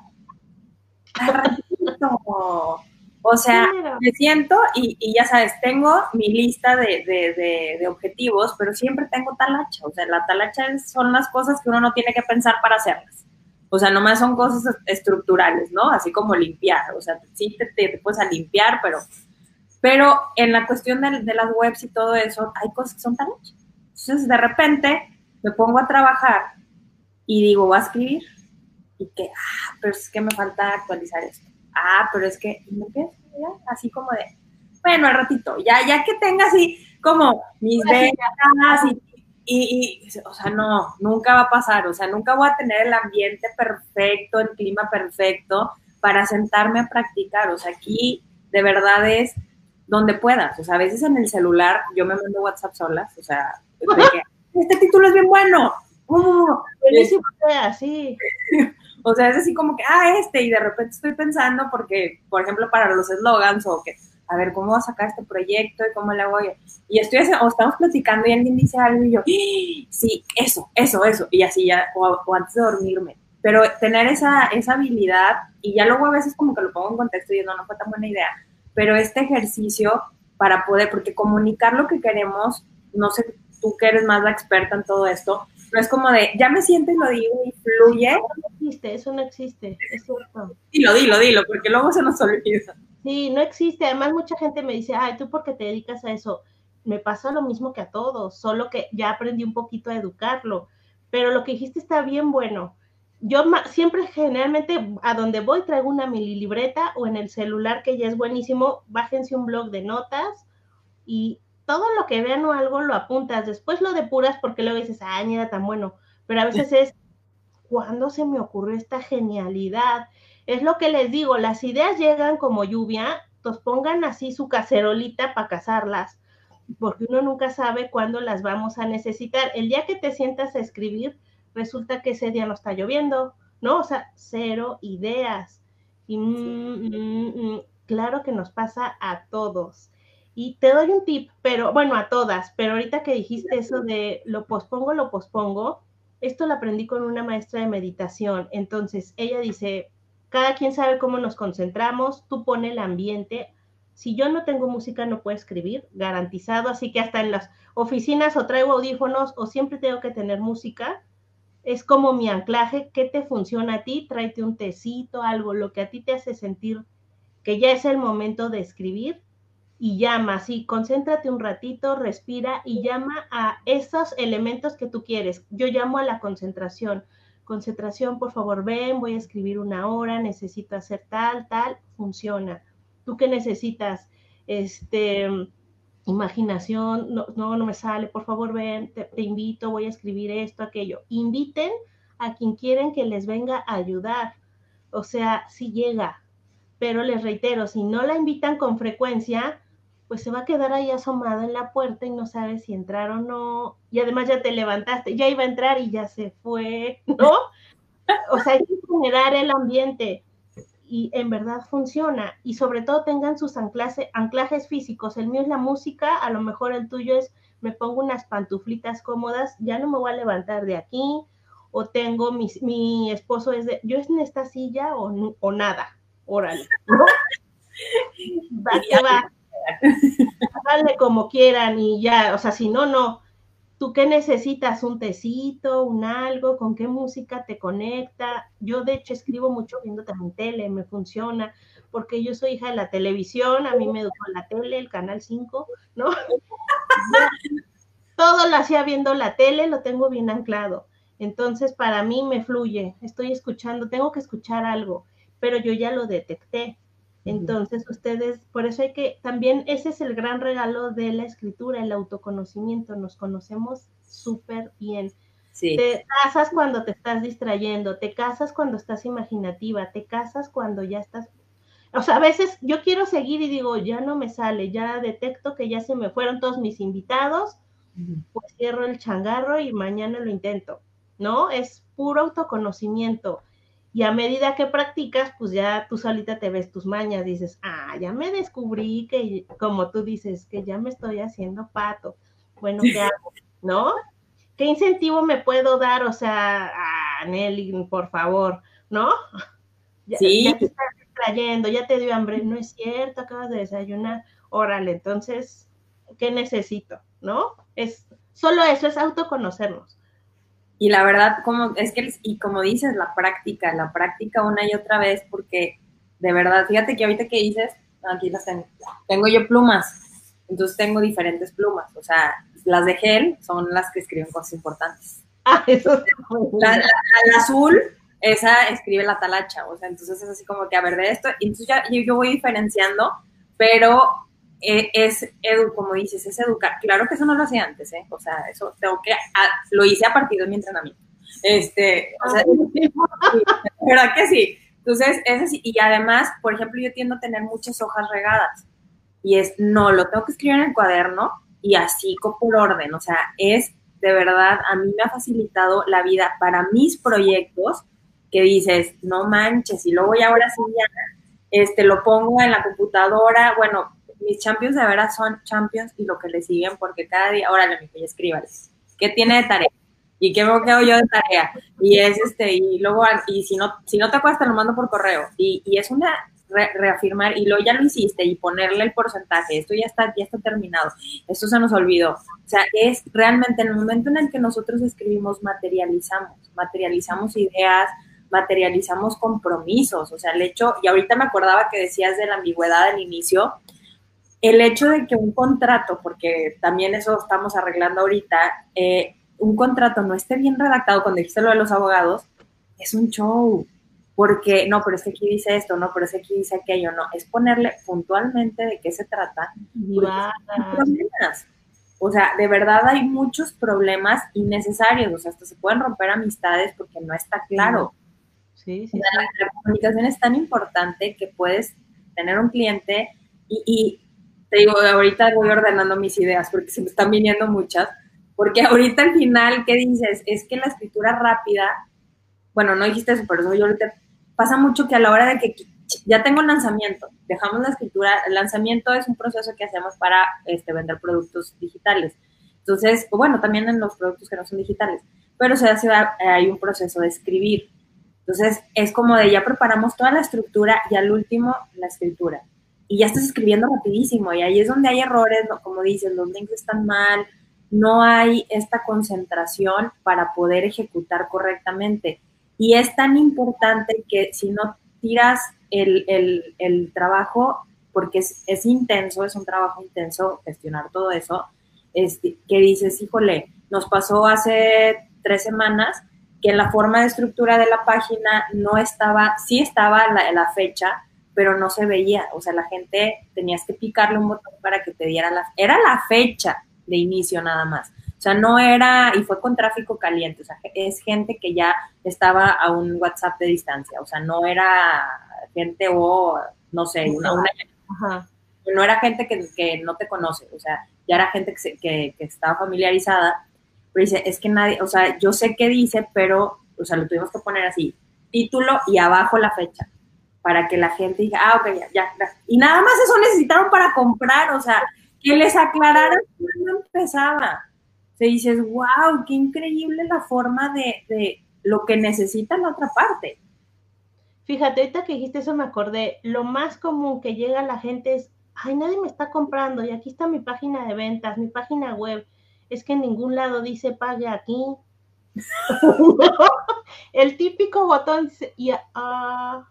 a ratito, o sea, me siento y, y, ya sabes, tengo mi lista de, de, de, objetivos, pero siempre tengo talacha. O sea, la talacha son las cosas que uno no tiene que pensar para hacerlas. O sea, nomás son cosas estructurales, ¿no? Así como limpiar. O sea, sí te, te, te puedes a limpiar, pero pero en la cuestión de, de, las webs y todo eso, hay cosas que son tan hechas. Entonces, de repente, me pongo a trabajar y digo, voy a escribir. Y que, ah, pero es que me falta actualizar esto. Ah, pero es que, y me empiezo ya, así como de, bueno, al ratito, ya, ya que tenga así como mis ventas y, y, y, o sea, no, nunca va a pasar, o sea, nunca voy a tener el ambiente perfecto, el clima perfecto para sentarme a practicar, o sea, aquí de verdad es donde puedas. O sea, a veces en el celular yo me mando WhatsApp solas, o sea, [laughs] este título es bien bueno. Uh, Buenísimo, [laughs] o sea, es así como que, ah, este, y de repente estoy pensando porque, por ejemplo, para los eslogans o que, a ver, ¿cómo voy a sacar este proyecto y cómo le voy? Y estoy, o estamos platicando y alguien dice algo y yo, ¡Ah! sí, eso, eso, eso, y así ya, o, o, antes de dormirme. Pero tener esa, esa habilidad, y ya luego a veces como que lo pongo en contexto y no, no fue tan buena idea, pero este ejercicio para poder, porque comunicar lo que queremos, no sé, tú que eres más la experta en todo esto, no es como de, ya me siento y lo digo y fluye. No, no existe, eso no existe, es cierto. Dilo, dilo, dilo, porque luego se nos olvida. Sí, no existe. Además, mucha gente me dice, ay, ¿tú por qué te dedicas a eso? Me pasa lo mismo que a todos, solo que ya aprendí un poquito a educarlo. Pero lo que dijiste está bien bueno yo siempre generalmente a donde voy traigo una mini libreta o en el celular que ya es buenísimo, bájense un blog de notas y todo lo que vean o algo lo apuntas, después lo depuras porque luego dices, ah, ni era tan bueno, pero a veces es, ¿cuándo se me ocurrió esta genialidad? Es lo que les digo, las ideas llegan como lluvia, pues pongan así su cacerolita para cazarlas, porque uno nunca sabe cuándo las vamos a necesitar. El día que te sientas a escribir, resulta que ese día no está lloviendo, ¿no? O sea, cero ideas. Y mm, mm, mm, claro que nos pasa a todos. Y te doy un tip, pero bueno, a todas, pero ahorita que dijiste eso de lo pospongo, lo pospongo, esto lo aprendí con una maestra de meditación. Entonces, ella dice, cada quien sabe cómo nos concentramos, tú pone el ambiente. Si yo no tengo música, no puedo escribir, garantizado. Así que hasta en las oficinas o traigo audífonos o siempre tengo que tener música es como mi anclaje, ¿qué te funciona a ti? Tráete un tecito, algo, lo que a ti te hace sentir que ya es el momento de escribir y llama, sí, concéntrate un ratito, respira y llama a esos elementos que tú quieres. Yo llamo a la concentración. Concentración, por favor, ven, voy a escribir una hora, necesito hacer tal, tal, funciona. ¿Tú qué necesitas? Este, imaginación, no, no, no me sale, por favor ven, te, te, invito, voy a escribir esto, aquello. Inviten a quien quieren que les venga a ayudar. O sea, si llega, pero les reitero, si no la invitan con frecuencia, pues se va a quedar ahí asomado en la puerta y no sabe si entrar o no. Y además ya te levantaste, ya iba a entrar y ya se fue, ¿no? [laughs] O sea, hay que generar el ambiente y en verdad funciona. Y sobre todo tengan sus anclajes físicos. El mío es la música, a lo mejor el tuyo es me pongo unas pantuflitas cómodas, ya no me voy a levantar de aquí, o tengo mi, mi esposo es de, yo es en esta silla o, o nada, órale, ¿no? [laughs] va que va, dale como quieran y ya, o sea, si no, no, ¿Tú qué necesitas? ¿Un tecito? ¿Un algo? ¿Con qué música te conecta? Yo de hecho escribo mucho viendo también tele, me funciona, porque yo soy hija de la televisión, a mí me educó la tele, el canal 5, ¿no? [laughs] Todo lo hacía viendo la tele, lo tengo bien anclado. Entonces, para mí me fluye, estoy escuchando, tengo que escuchar algo, pero yo ya lo detecté. Entonces, ustedes, por eso hay que, también ese es el gran regalo de la escritura, el autoconocimiento, nos conocemos súper bien. Te casas cuando te estás distrayendo, te casas cuando estás imaginativa, te casas cuando ya estás... O sea, a veces yo quiero seguir y digo, ya no me sale, ya detecto que ya se me fueron todos mis invitados, pues cierro el changarro y mañana lo intento, ¿no? Es puro autoconocimiento. Y a medida que practicas, pues ya tú solita te ves tus mañas, dices, ah, ya me descubrí que, como tú dices, que ya me estoy haciendo pato. Bueno, ¿qué [laughs] hago? ¿No? ¿Qué incentivo me puedo dar? O sea, ah, Nelly, por favor, ¿no? [laughs] Ya, sí. ya te estás distrayendo, ya te dio hambre, no es cierto, acabas de desayunar, órale, entonces, ¿qué necesito? ¿No? Es, solo eso es autoconocernos. Y la verdad, como es que, y como dices, la práctica, la práctica una y otra vez, porque de verdad, fíjate que ahorita que dices, aquí las tengo, tengo yo plumas, entonces tengo diferentes plumas, o sea, las de gel son las que escriben cosas importantes. [laughs] Ah, eso la, azul, esa escribe la talacha, o sea, entonces es así como que, a ver, de esto, entonces ya yo voy diferenciando, pero es, edu, como dices, es educar. Claro que eso no lo hacía antes, ¿eh? O sea, eso tengo que, lo hice a partir de mi entrenamiento. Este, o sea, [laughs] ¿verdad que sí? Entonces, es así. Y además, por ejemplo, yo tiendo a tener muchas hojas regadas. Y es, no, lo tengo que escribir en el cuaderno y así por orden. O sea, es de verdad, a mí me ha facilitado la vida para mis proyectos que dices, no manches, y luego ya ahora sí ya, este, lo pongo en la computadora, bueno, mis champions de veras son champions y lo que le siguen, porque cada día, órale, mi escríbales, ¿qué tiene de tarea? ¿Y qué hago yo de tarea? Y es este, y luego, y si no, si no te acuerdas, te lo mando por correo. Y, y es una reafirmar, y lo ya lo hiciste, y ponerle el porcentaje, esto ya está, ya está terminado, esto se nos olvidó. O sea, es realmente en el momento en el que nosotros escribimos, materializamos, materializamos ideas, materializamos compromisos, o sea, el hecho, y ahorita me acordaba que decías de la ambigüedad al inicio, el hecho de que un contrato, porque también eso estamos arreglando ahorita, eh, un contrato no esté bien redactado, cuando dijiste lo de los abogados, es un show. Porque, no, pero es que aquí dice esto, no, pero es que aquí dice aquello, no, es ponerle puntualmente de qué se trata. O sea, de verdad hay muchos problemas innecesarios, o sea, hasta se pueden romper amistades porque no está claro. Sí, sí, la, comunicación es tan importante que puedes tener un cliente y te digo, ahorita voy ordenando mis ideas porque se me están viniendo muchas, porque ahorita al final, ¿qué dices? Es que la escritura rápida, bueno, no dijiste eso, pero eso yo ahorita pasa mucho que a la hora de que ya tengo lanzamiento, dejamos la escritura, el lanzamiento es un proceso que hacemos para este, vender productos digitales. Entonces, bueno, también en los productos que no son digitales, pero se hace, hay un proceso de escribir. Entonces, es como de ya preparamos toda la estructura y al último la escritura y ya estás escribiendo rapidísimo y ahí es donde hay errores, como dices, los links mal, no hay esta concentración para poder ejecutar correctamente. Y es tan importante que si no tiras el, el, trabajo, porque es, es, intenso, es un trabajo intenso gestionar todo eso, este, que dices, híjole, nos pasó hace tres semanas que la forma de estructura de la página no estaba, sí estaba la, la fecha, pero no se veía, o sea, la gente tenías que picarle un botón para que te diera la, era la fecha de inicio nada más. O sea, no era, y fue con tráfico caliente, o sea, es gente que ya estaba a un WhatsApp de distancia, o sea, no era gente o, no sé, una, no era gente que, que, no te conoce, o sea, ya era gente que, que, que, estaba familiarizada, pero dice, es que nadie, o sea, yo sé qué dice, pero, o sea, lo tuvimos que poner así, título y abajo la fecha, para que la gente diga, ah, ok, ya, ya, y nada más eso necesitaron para comprar, o sea, que les aclararan cuándo empezaba. Se dices, wow, qué increíble la forma de, de lo que necesita la otra parte. Fíjate, ahorita que dijiste eso me acordé, lo más común que llega a la gente es, ay, nadie me está comprando y aquí está mi página de ventas, mi página web. Es que en ningún lado dice pague aquí. [laughs] El típico botón dice, y, ah,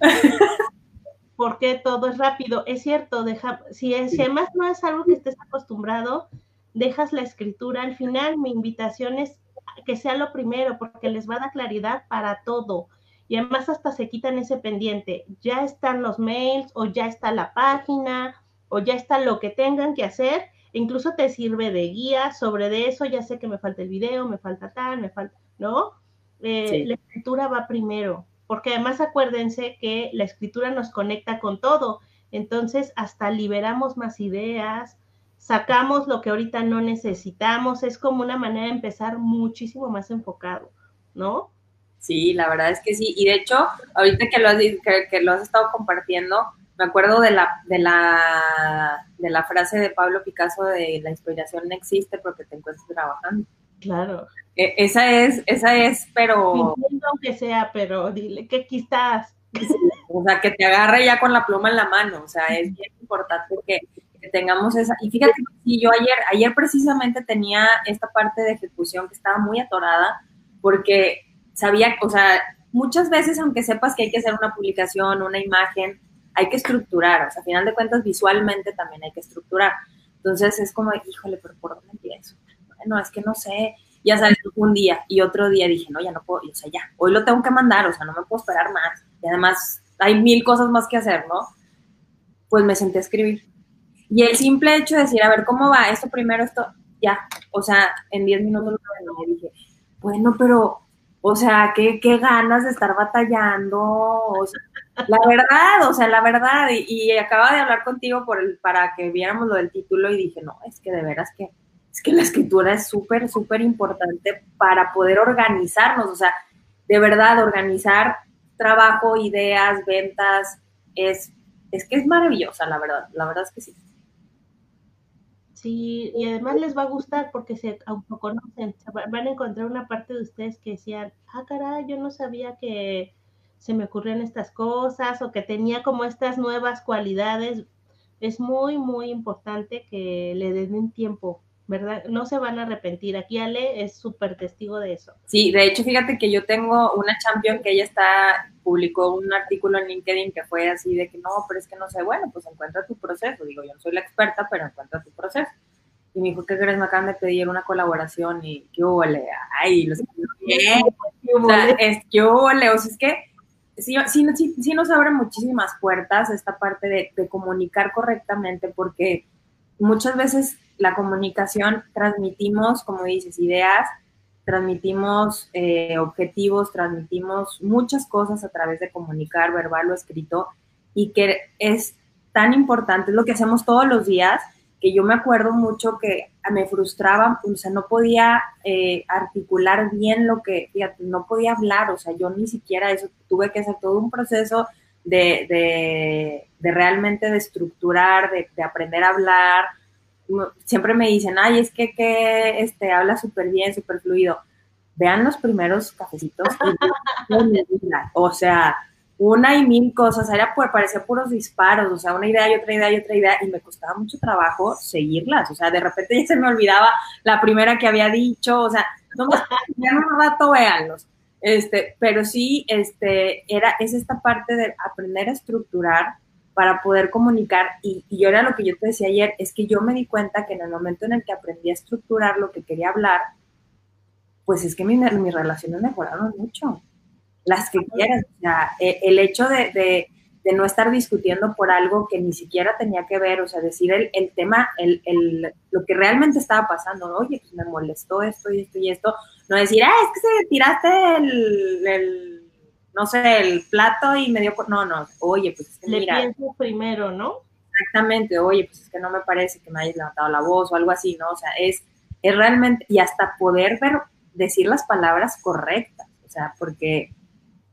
[laughs] porque todo es rápido. Es cierto, deja, si, si además no es algo que estés acostumbrado, dejas la escritura al final. Mi invitación es que sea lo primero, porque les va a dar claridad para todo. Y además hasta se quitan ese pendiente. Ya están los mails o ya está la página o ya está lo que tengan que hacer. Incluso te sirve de guía sobre de eso. Ya sé que me falta el video, me falta tal, me falta, ¿no? Eh, la escritura va primero, porque además acuérdense que la escritura nos conecta con todo. Entonces hasta liberamos más ideas, sacamos lo que ahorita no necesitamos, es como una manera de empezar muchísimo más enfocado, ¿no? Sí, la verdad es que sí. Y de hecho, ahorita que lo has, que, lo has estado compartiendo, me acuerdo de la, de la, de la frase de Pablo Picasso de la inspiración no existe porque te encuentras trabajando. Claro. E, esa es, esa es, pero. Aunque sea, pero dile que aquí estás. O sea, que te agarre ya con la pluma en la mano. O sea, es bien importante que, que tengamos esa. Y fíjate que yo ayer, ayer precisamente tenía esta parte de ejecución que estaba muy atorada, porque sabía, o sea, muchas veces, aunque sepas que hay que hacer una publicación, una imagen, hay que estructurar. O sea, a final de cuentas, visualmente también hay que estructurar. Entonces es como, híjole, pero ¿por dónde empiezo? Bueno, es que no sé. Ya sabes, un día y otro día dije, no, ya no puedo, o sea, ya, hoy lo tengo que mandar, o sea, no me puedo esperar más. Y además hay mil cosas más que hacer, ¿no? Pues me senté a escribir y el simple hecho de decir, a ver, ¿cómo va? Esto primero, esto, ya. O sea, en 10 minutos lo dije, bueno, pero, o sea, ¿qué, qué ganas de estar batallando. La verdad, o sea, la verdad. Y, y, acaba de hablar contigo por el, para que viéramos lo del título y dije, no, es que de veras que, es que la escritura es súper, súper importante para poder organizarnos. O sea, de verdad, organizar trabajo, ideas, ventas, es, es que es maravillosa, la verdad. La verdad es que sí. Sí, y además les va a gustar porque se autoconocen, van a encontrar una parte de ustedes que decían, ah, caray, yo no sabía que se me ocurrían estas cosas o que tenía como estas nuevas cualidades. Es muy, muy importante que le den tiempo, ¿verdad? No se van a arrepentir. Aquí Ale es súper testigo de eso. Sí, de hecho, fíjate que yo tengo una champion que ella está, publicó un artículo en LinkedIn que fue así de que no, pero es que no sé, bueno, pues encuentra tu proceso. Digo, yo no soy la experta, pero encuentra tu proceso. Y me dijo, ¿qué crees? Me acaban de pedir una colaboración y qué huele, ay, los [laughs] ¿qué? O sea, es que huele, o sea, es que sí, sí, sí, sí, nos abre muchísimas puertas esta parte de, de comunicar correctamente porque muchas veces la comunicación transmitimos, como dices, ideas, transmitimos eh, objetivos, transmitimos muchas cosas a través de comunicar verbal o escrito y que es tan importante, es lo que hacemos todos los días, que yo me acuerdo mucho que me frustraba, o sea, no podía eh, articular bien lo que, no podía hablar, o sea, yo ni siquiera eso, tuve que hacer todo un proceso de, de, de realmente de estructurar, de, de aprender a hablar, siempre me dicen, ay, es que, que este, habla súper bien, súper fluido. Vean los primeros cafecitos. [laughs] o sea, una y mil cosas, era parecía puros disparos, o sea, una idea y otra idea y otra idea, y me costaba mucho trabajo seguirlas, o sea, de repente ya se me olvidaba la primera que había dicho, o sea, no ya un rato véanlos, este, pero sí, este, era, es esta parte de aprender a estructurar, para poder comunicar. Y, yo era lo que yo te decía ayer, es que yo me di cuenta que en el momento en el que aprendí a estructurar lo que quería hablar, pues es que mi, mis relaciones mejoraron mucho. Las que quieras. O sea, e, el hecho de, de, de, no estar discutiendo por algo que ni siquiera tenía que ver, o sea, decir el, el tema, el, el, lo que realmente estaba pasando, oye, pues me molestó esto y esto y esto, no decir, ah, es que se tiraste el no sé, el plato y me dio, no, no, oye, pues Le pienso primero, ¿no? exactamente, oye, pues es que no me parece que me hayas levantado la voz o algo así, ¿no? O sea, es, es realmente, y hasta poder ver, decir las palabras correctas, o sea, porque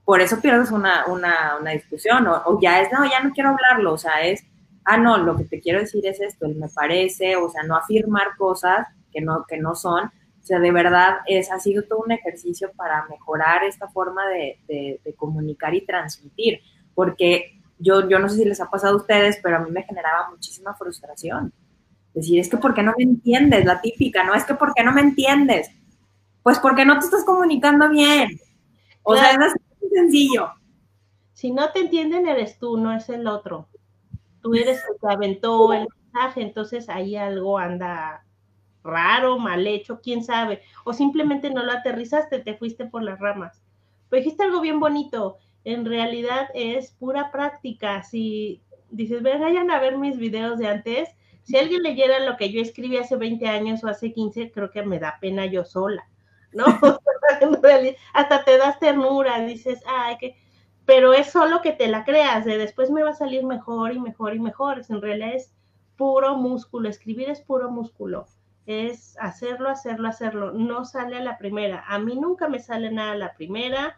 por eso pierdes una, una, una discusión, o, o, ya es, no, ya no quiero hablarlo, o sea, es, ah, no, lo que te quiero decir es esto, me parece, o sea, no afirmar cosas que no, que no son, o sea, de verdad es, ha sido todo un ejercicio para mejorar esta forma de, de, de comunicar y transmitir, porque yo, yo no sé si les ha pasado a ustedes, pero a mí me generaba muchísima frustración. Decir, es que ¿por qué no me entiendes? La típica, ¿no? Es que ¿por qué no me entiendes? Pues porque no te estás comunicando bien. O sea, es así sencillo. Si no te entienden, eres tú, no es el otro. Tú eres el que aventó el mensaje, entonces ahí algo anda raro, mal hecho, quién sabe. O simplemente no lo aterrizaste, te fuiste por las ramas. Pero dijiste algo bien bonito en realidad es pura práctica. Si dices, vayan a ver mis videos de antes, si alguien leyera lo que yo escribí hace 20 años o hace 15, creo que me da pena yo sola, ¿no? [laughs] hasta te das ternura, dices, ay, que... Pero es solo que te la creas, de después me va a salir mejor y mejor y mejor. En realidad es puro músculo, escribir es puro músculo, es hacerlo, hacerlo, hacerlo. No sale a la primera. A mí nunca me sale nada a la primera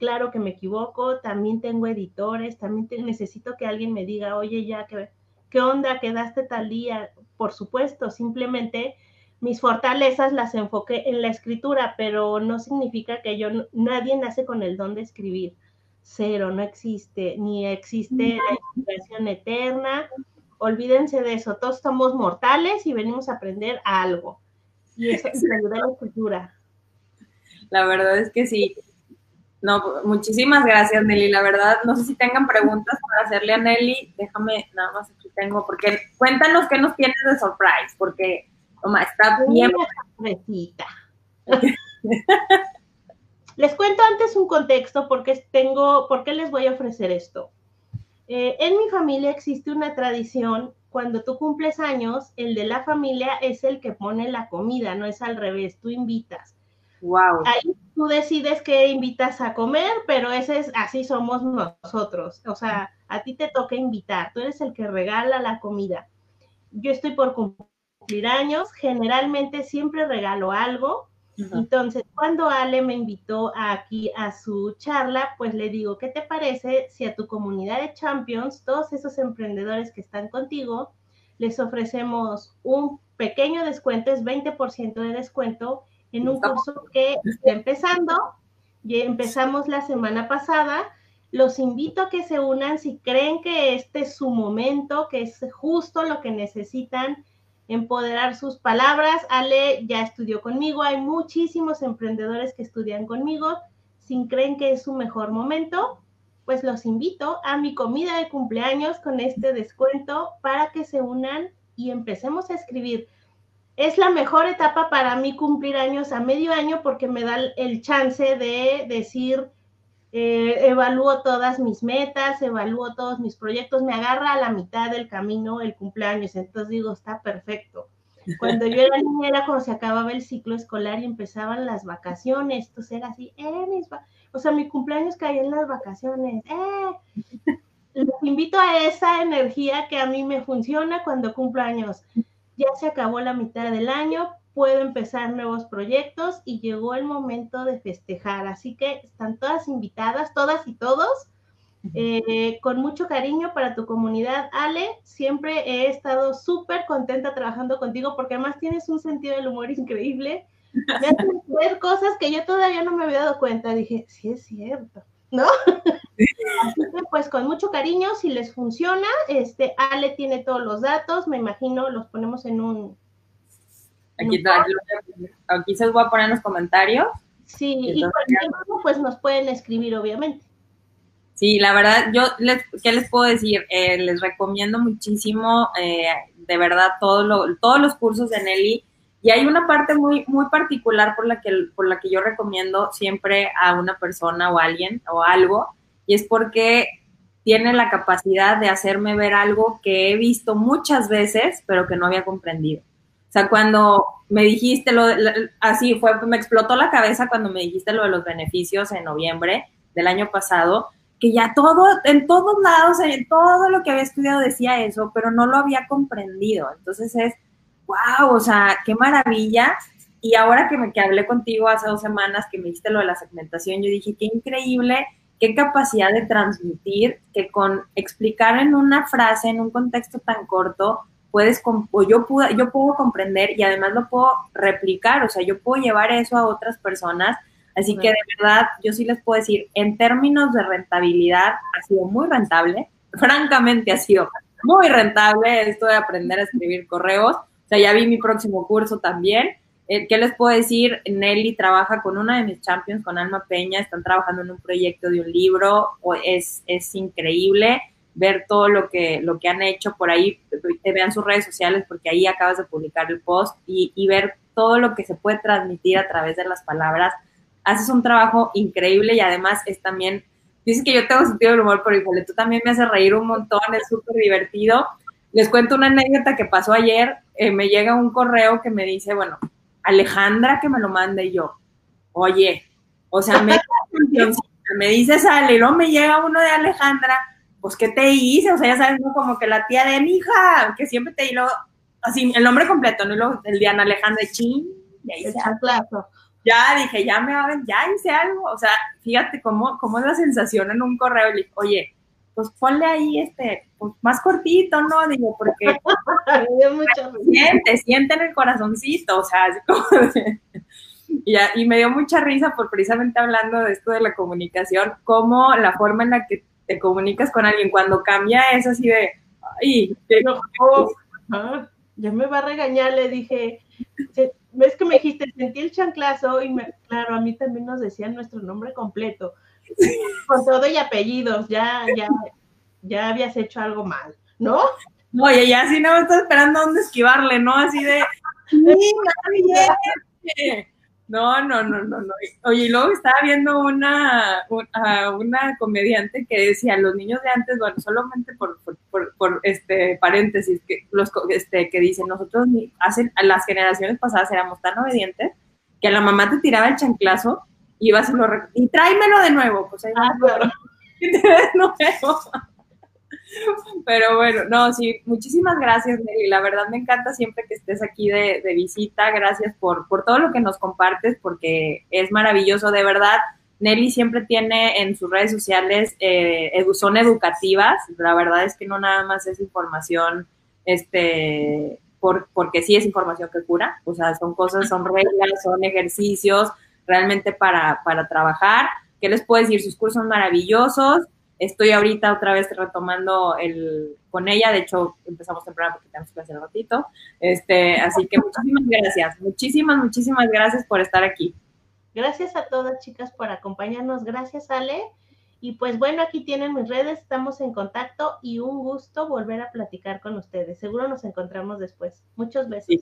claro que me equivoco, también tengo editores, también necesito que alguien me diga, oye, ya, ¿qué, ¿qué onda? ¿Quedaste tal día? Por supuesto, simplemente mis fortalezas las enfoqué en la escritura, pero no significa que yo, nadie nace con el don de escribir. Cero, no existe, ni existe la inspiración eterna. Olvídense de eso, todos somos mortales y venimos a aprender algo. Y eso es ayuda a la escritura. La verdad es que sí. No, muchísimas gracias, Nelly. La verdad, no sé si tengan preguntas para hacerle a Nelly. Déjame, nada más aquí tengo, porque cuéntanos qué nos tienes de surprise, porque, toma, está bien. les cuento antes un contexto porque tengo, por qué les voy a ofrecer esto. Eh, en mi familia existe una tradición, cuando tú cumples años, el de la familia es el que pone la comida, no es al revés, tú invitas. Wow. Ahí tú decides qué invitas a comer, pero ese es así somos nosotros. O sea, a ti te toca invitar, tú eres el que regala la comida. Yo estoy por cumplir años, generalmente siempre regalo algo. Entonces, cuando Ale me invitó aquí a su charla, pues le digo, ¿qué te parece si a tu comunidad de champions, todos esos emprendedores que están contigo, les ofrecemos un pequeño descuento, es 20% de descuento en un curso que está empezando, y empezamos la semana pasada. Los invito a que se unan si creen que este es su momento, que es justo lo que necesitan empoderar sus palabras. Ale ya estudió conmigo, hay muchísimos emprendedores que estudian conmigo. Si creen que es su mejor momento, pues los invito a mi comida de cumpleaños con este descuento para que se unan y empecemos a escribir es la mejor etapa para mí cumplir años a medio año porque me da el chance de decir, eh, evalúo todas mis metas, evalúo todos mis proyectos, me agarra a la mitad del camino el cumpleaños, entonces digo, está perfecto. Cuando yo era niña era cuando se acababa el ciclo escolar y empezaban las vacaciones, entonces era así, eh, mis o sea, mi cumpleaños caía en las vacaciones, eh. Los invito a esa energía que a mí me funciona cuando cumplo años ya se acabó la mitad del año, puedo empezar nuevos proyectos y llegó el momento de festejar. Así que están todas invitadas, todas y todos, eh, con mucho cariño para tu comunidad. Ale, siempre he estado súper contenta trabajando contigo porque además tienes un sentido del humor increíble. Me haces [laughs] ver cosas que yo todavía no me había dado cuenta. Dije, sí es cierto, ¿no? Así que pues con mucho cariño, si les funciona, este Ale tiene todos los datos, me imagino los ponemos en un... Aquí, aquí, se los voy a poner en los comentarios. Sí, y con pues nos pueden escribir, obviamente. Sí, la verdad, yo, les, ¿qué les puedo decir? Eh, les recomiendo muchísimo, eh, de verdad, todo todos los cursos de Nelly. Y hay una parte muy, muy particular por la, que, por la que yo recomiendo siempre a una persona o alguien o algo, y es porque tiene la capacidad de hacerme ver algo que he visto muchas veces, pero que no había comprendido. O sea, cuando me dijiste lo, así fue, me explotó la cabeza cuando me dijiste lo de los beneficios en noviembre del año pasado, que ya todo, en todos lados, en todo lo que había estudiado decía eso, pero no lo había comprendido. Entonces es, wow, o sea, qué maravilla. Y ahora que me que hablé contigo hace dos semanas que me dijiste lo de la segmentación, yo dije, qué increíble, qué capacidad de transmitir que con explicar en una frase, en un contexto tan corto, puedes, o yo, puedo, yo puedo comprender y además lo puedo replicar, o sea, yo puedo llevar eso a otras personas. Así que de verdad, yo sí les puedo decir, en términos de rentabilidad, ha sido muy rentable, francamente ha sido muy rentable esto de aprender a escribir correos. O sea, ya vi mi próximo curso también. Eh, ¿Qué les puedo decir? Nelly trabaja con una de mis champions, con Alma Peña, están trabajando en un proyecto de un libro, es, es increíble ver todo lo que, lo que han hecho por ahí, te vean sus redes sociales porque ahí acabas de publicar el post y, y ver todo lo que se puede transmitir a través de las palabras. Haces un trabajo increíble y además es también, dices que yo tengo sentido del humor, pero híjole, tú también me haces reír un montón, es súper divertido. Les cuento una anécdota que pasó ayer, eh, me llega un correo que me dice, bueno, Alejandra que me lo mande yo, oye, o sea, me, [laughs] me dice sale y luego me llega uno de Alejandra, pues, ¿qué te hice? O sea, ya sabes, ¿no? Como que la tía de mi hija, que siempre te lo así, el nombre completo, ¿no? Y luego el Diana Alejandra Chin, y ahí Ya dije, ya me va ya hice algo. O sea, fíjate cómo, cómo es la sensación en un correo. Le oye, pues ponle ahí este, pues más cortito, ¿no? Digo, porque [laughs] siente, [laughs] siente en el corazoncito, o sea, así como [laughs] y, y me dio mucha risa por precisamente hablando de esto de la comunicación, como la forma en la que te comunicas con alguien, cuando cambia es así de, ay, ya me va a regañar, le dije, ves que me dijiste, sentí el chanclazo y me, claro, a mí también nos decían nuestro nombre completo, con todo y apellidos, ya, ya, ya habías hecho algo mal, ¿no? Oye, ya así no me estás esperando dónde esquivarle, ¿no? Así de, sí, no, no, no, no, no. Oye, y luego estaba viendo una, una comediante que decía, los niños de antes, bueno, solamente por, por, por, este paréntesis, que los este, que dicen, nosotros hacen, las generaciones pasadas éramos tan obedientes que a la mamá te tiraba el chanclazo y ibas y lo y tráemelo de nuevo, pues ahí ah, claro. [laughs] de nuevo. Pero bueno, no, sí, muchísimas gracias, Nelly. La verdad me encanta siempre que estés aquí de, visita. Gracias por, por todo lo que nos compartes, porque es maravilloso, de verdad. Nelly siempre tiene en sus redes sociales, eh, son educativas. La verdad es que no nada más es información, este, por, porque sí es información que cura. O sea, son cosas, son reglas, son ejercicios realmente para, para trabajar. ¿Qué les puedo decir? Sus cursos maravillosos. Estoy ahorita otra vez retomando el con ella, de hecho empezamos temprano porque tenemos que hacer un ratito. Este, así que muchísimas gracias, muchísimas, muchísimas gracias por estar aquí. Gracias a todas chicas por acompañarnos, gracias Ale. Y pues bueno, aquí tienen mis redes, estamos en contacto y un gusto volver a platicar con ustedes. Seguro nos encontramos después. Muchos besos.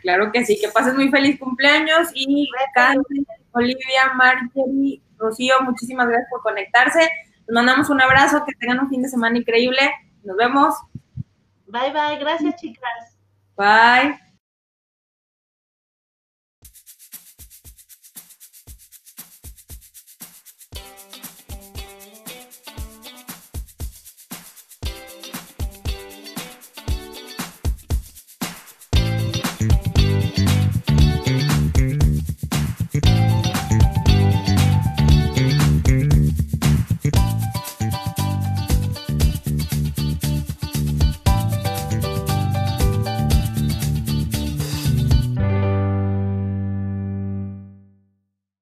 claro que sí, que pases muy feliz cumpleaños y Candy, Olivia, Marjorie, Rocío, muchísimas gracias por conectarse. Les mandamos un abrazo, que tengan un fin de semana increíble. Nos vemos. Bye, bye. Gracias, chicas. Bye.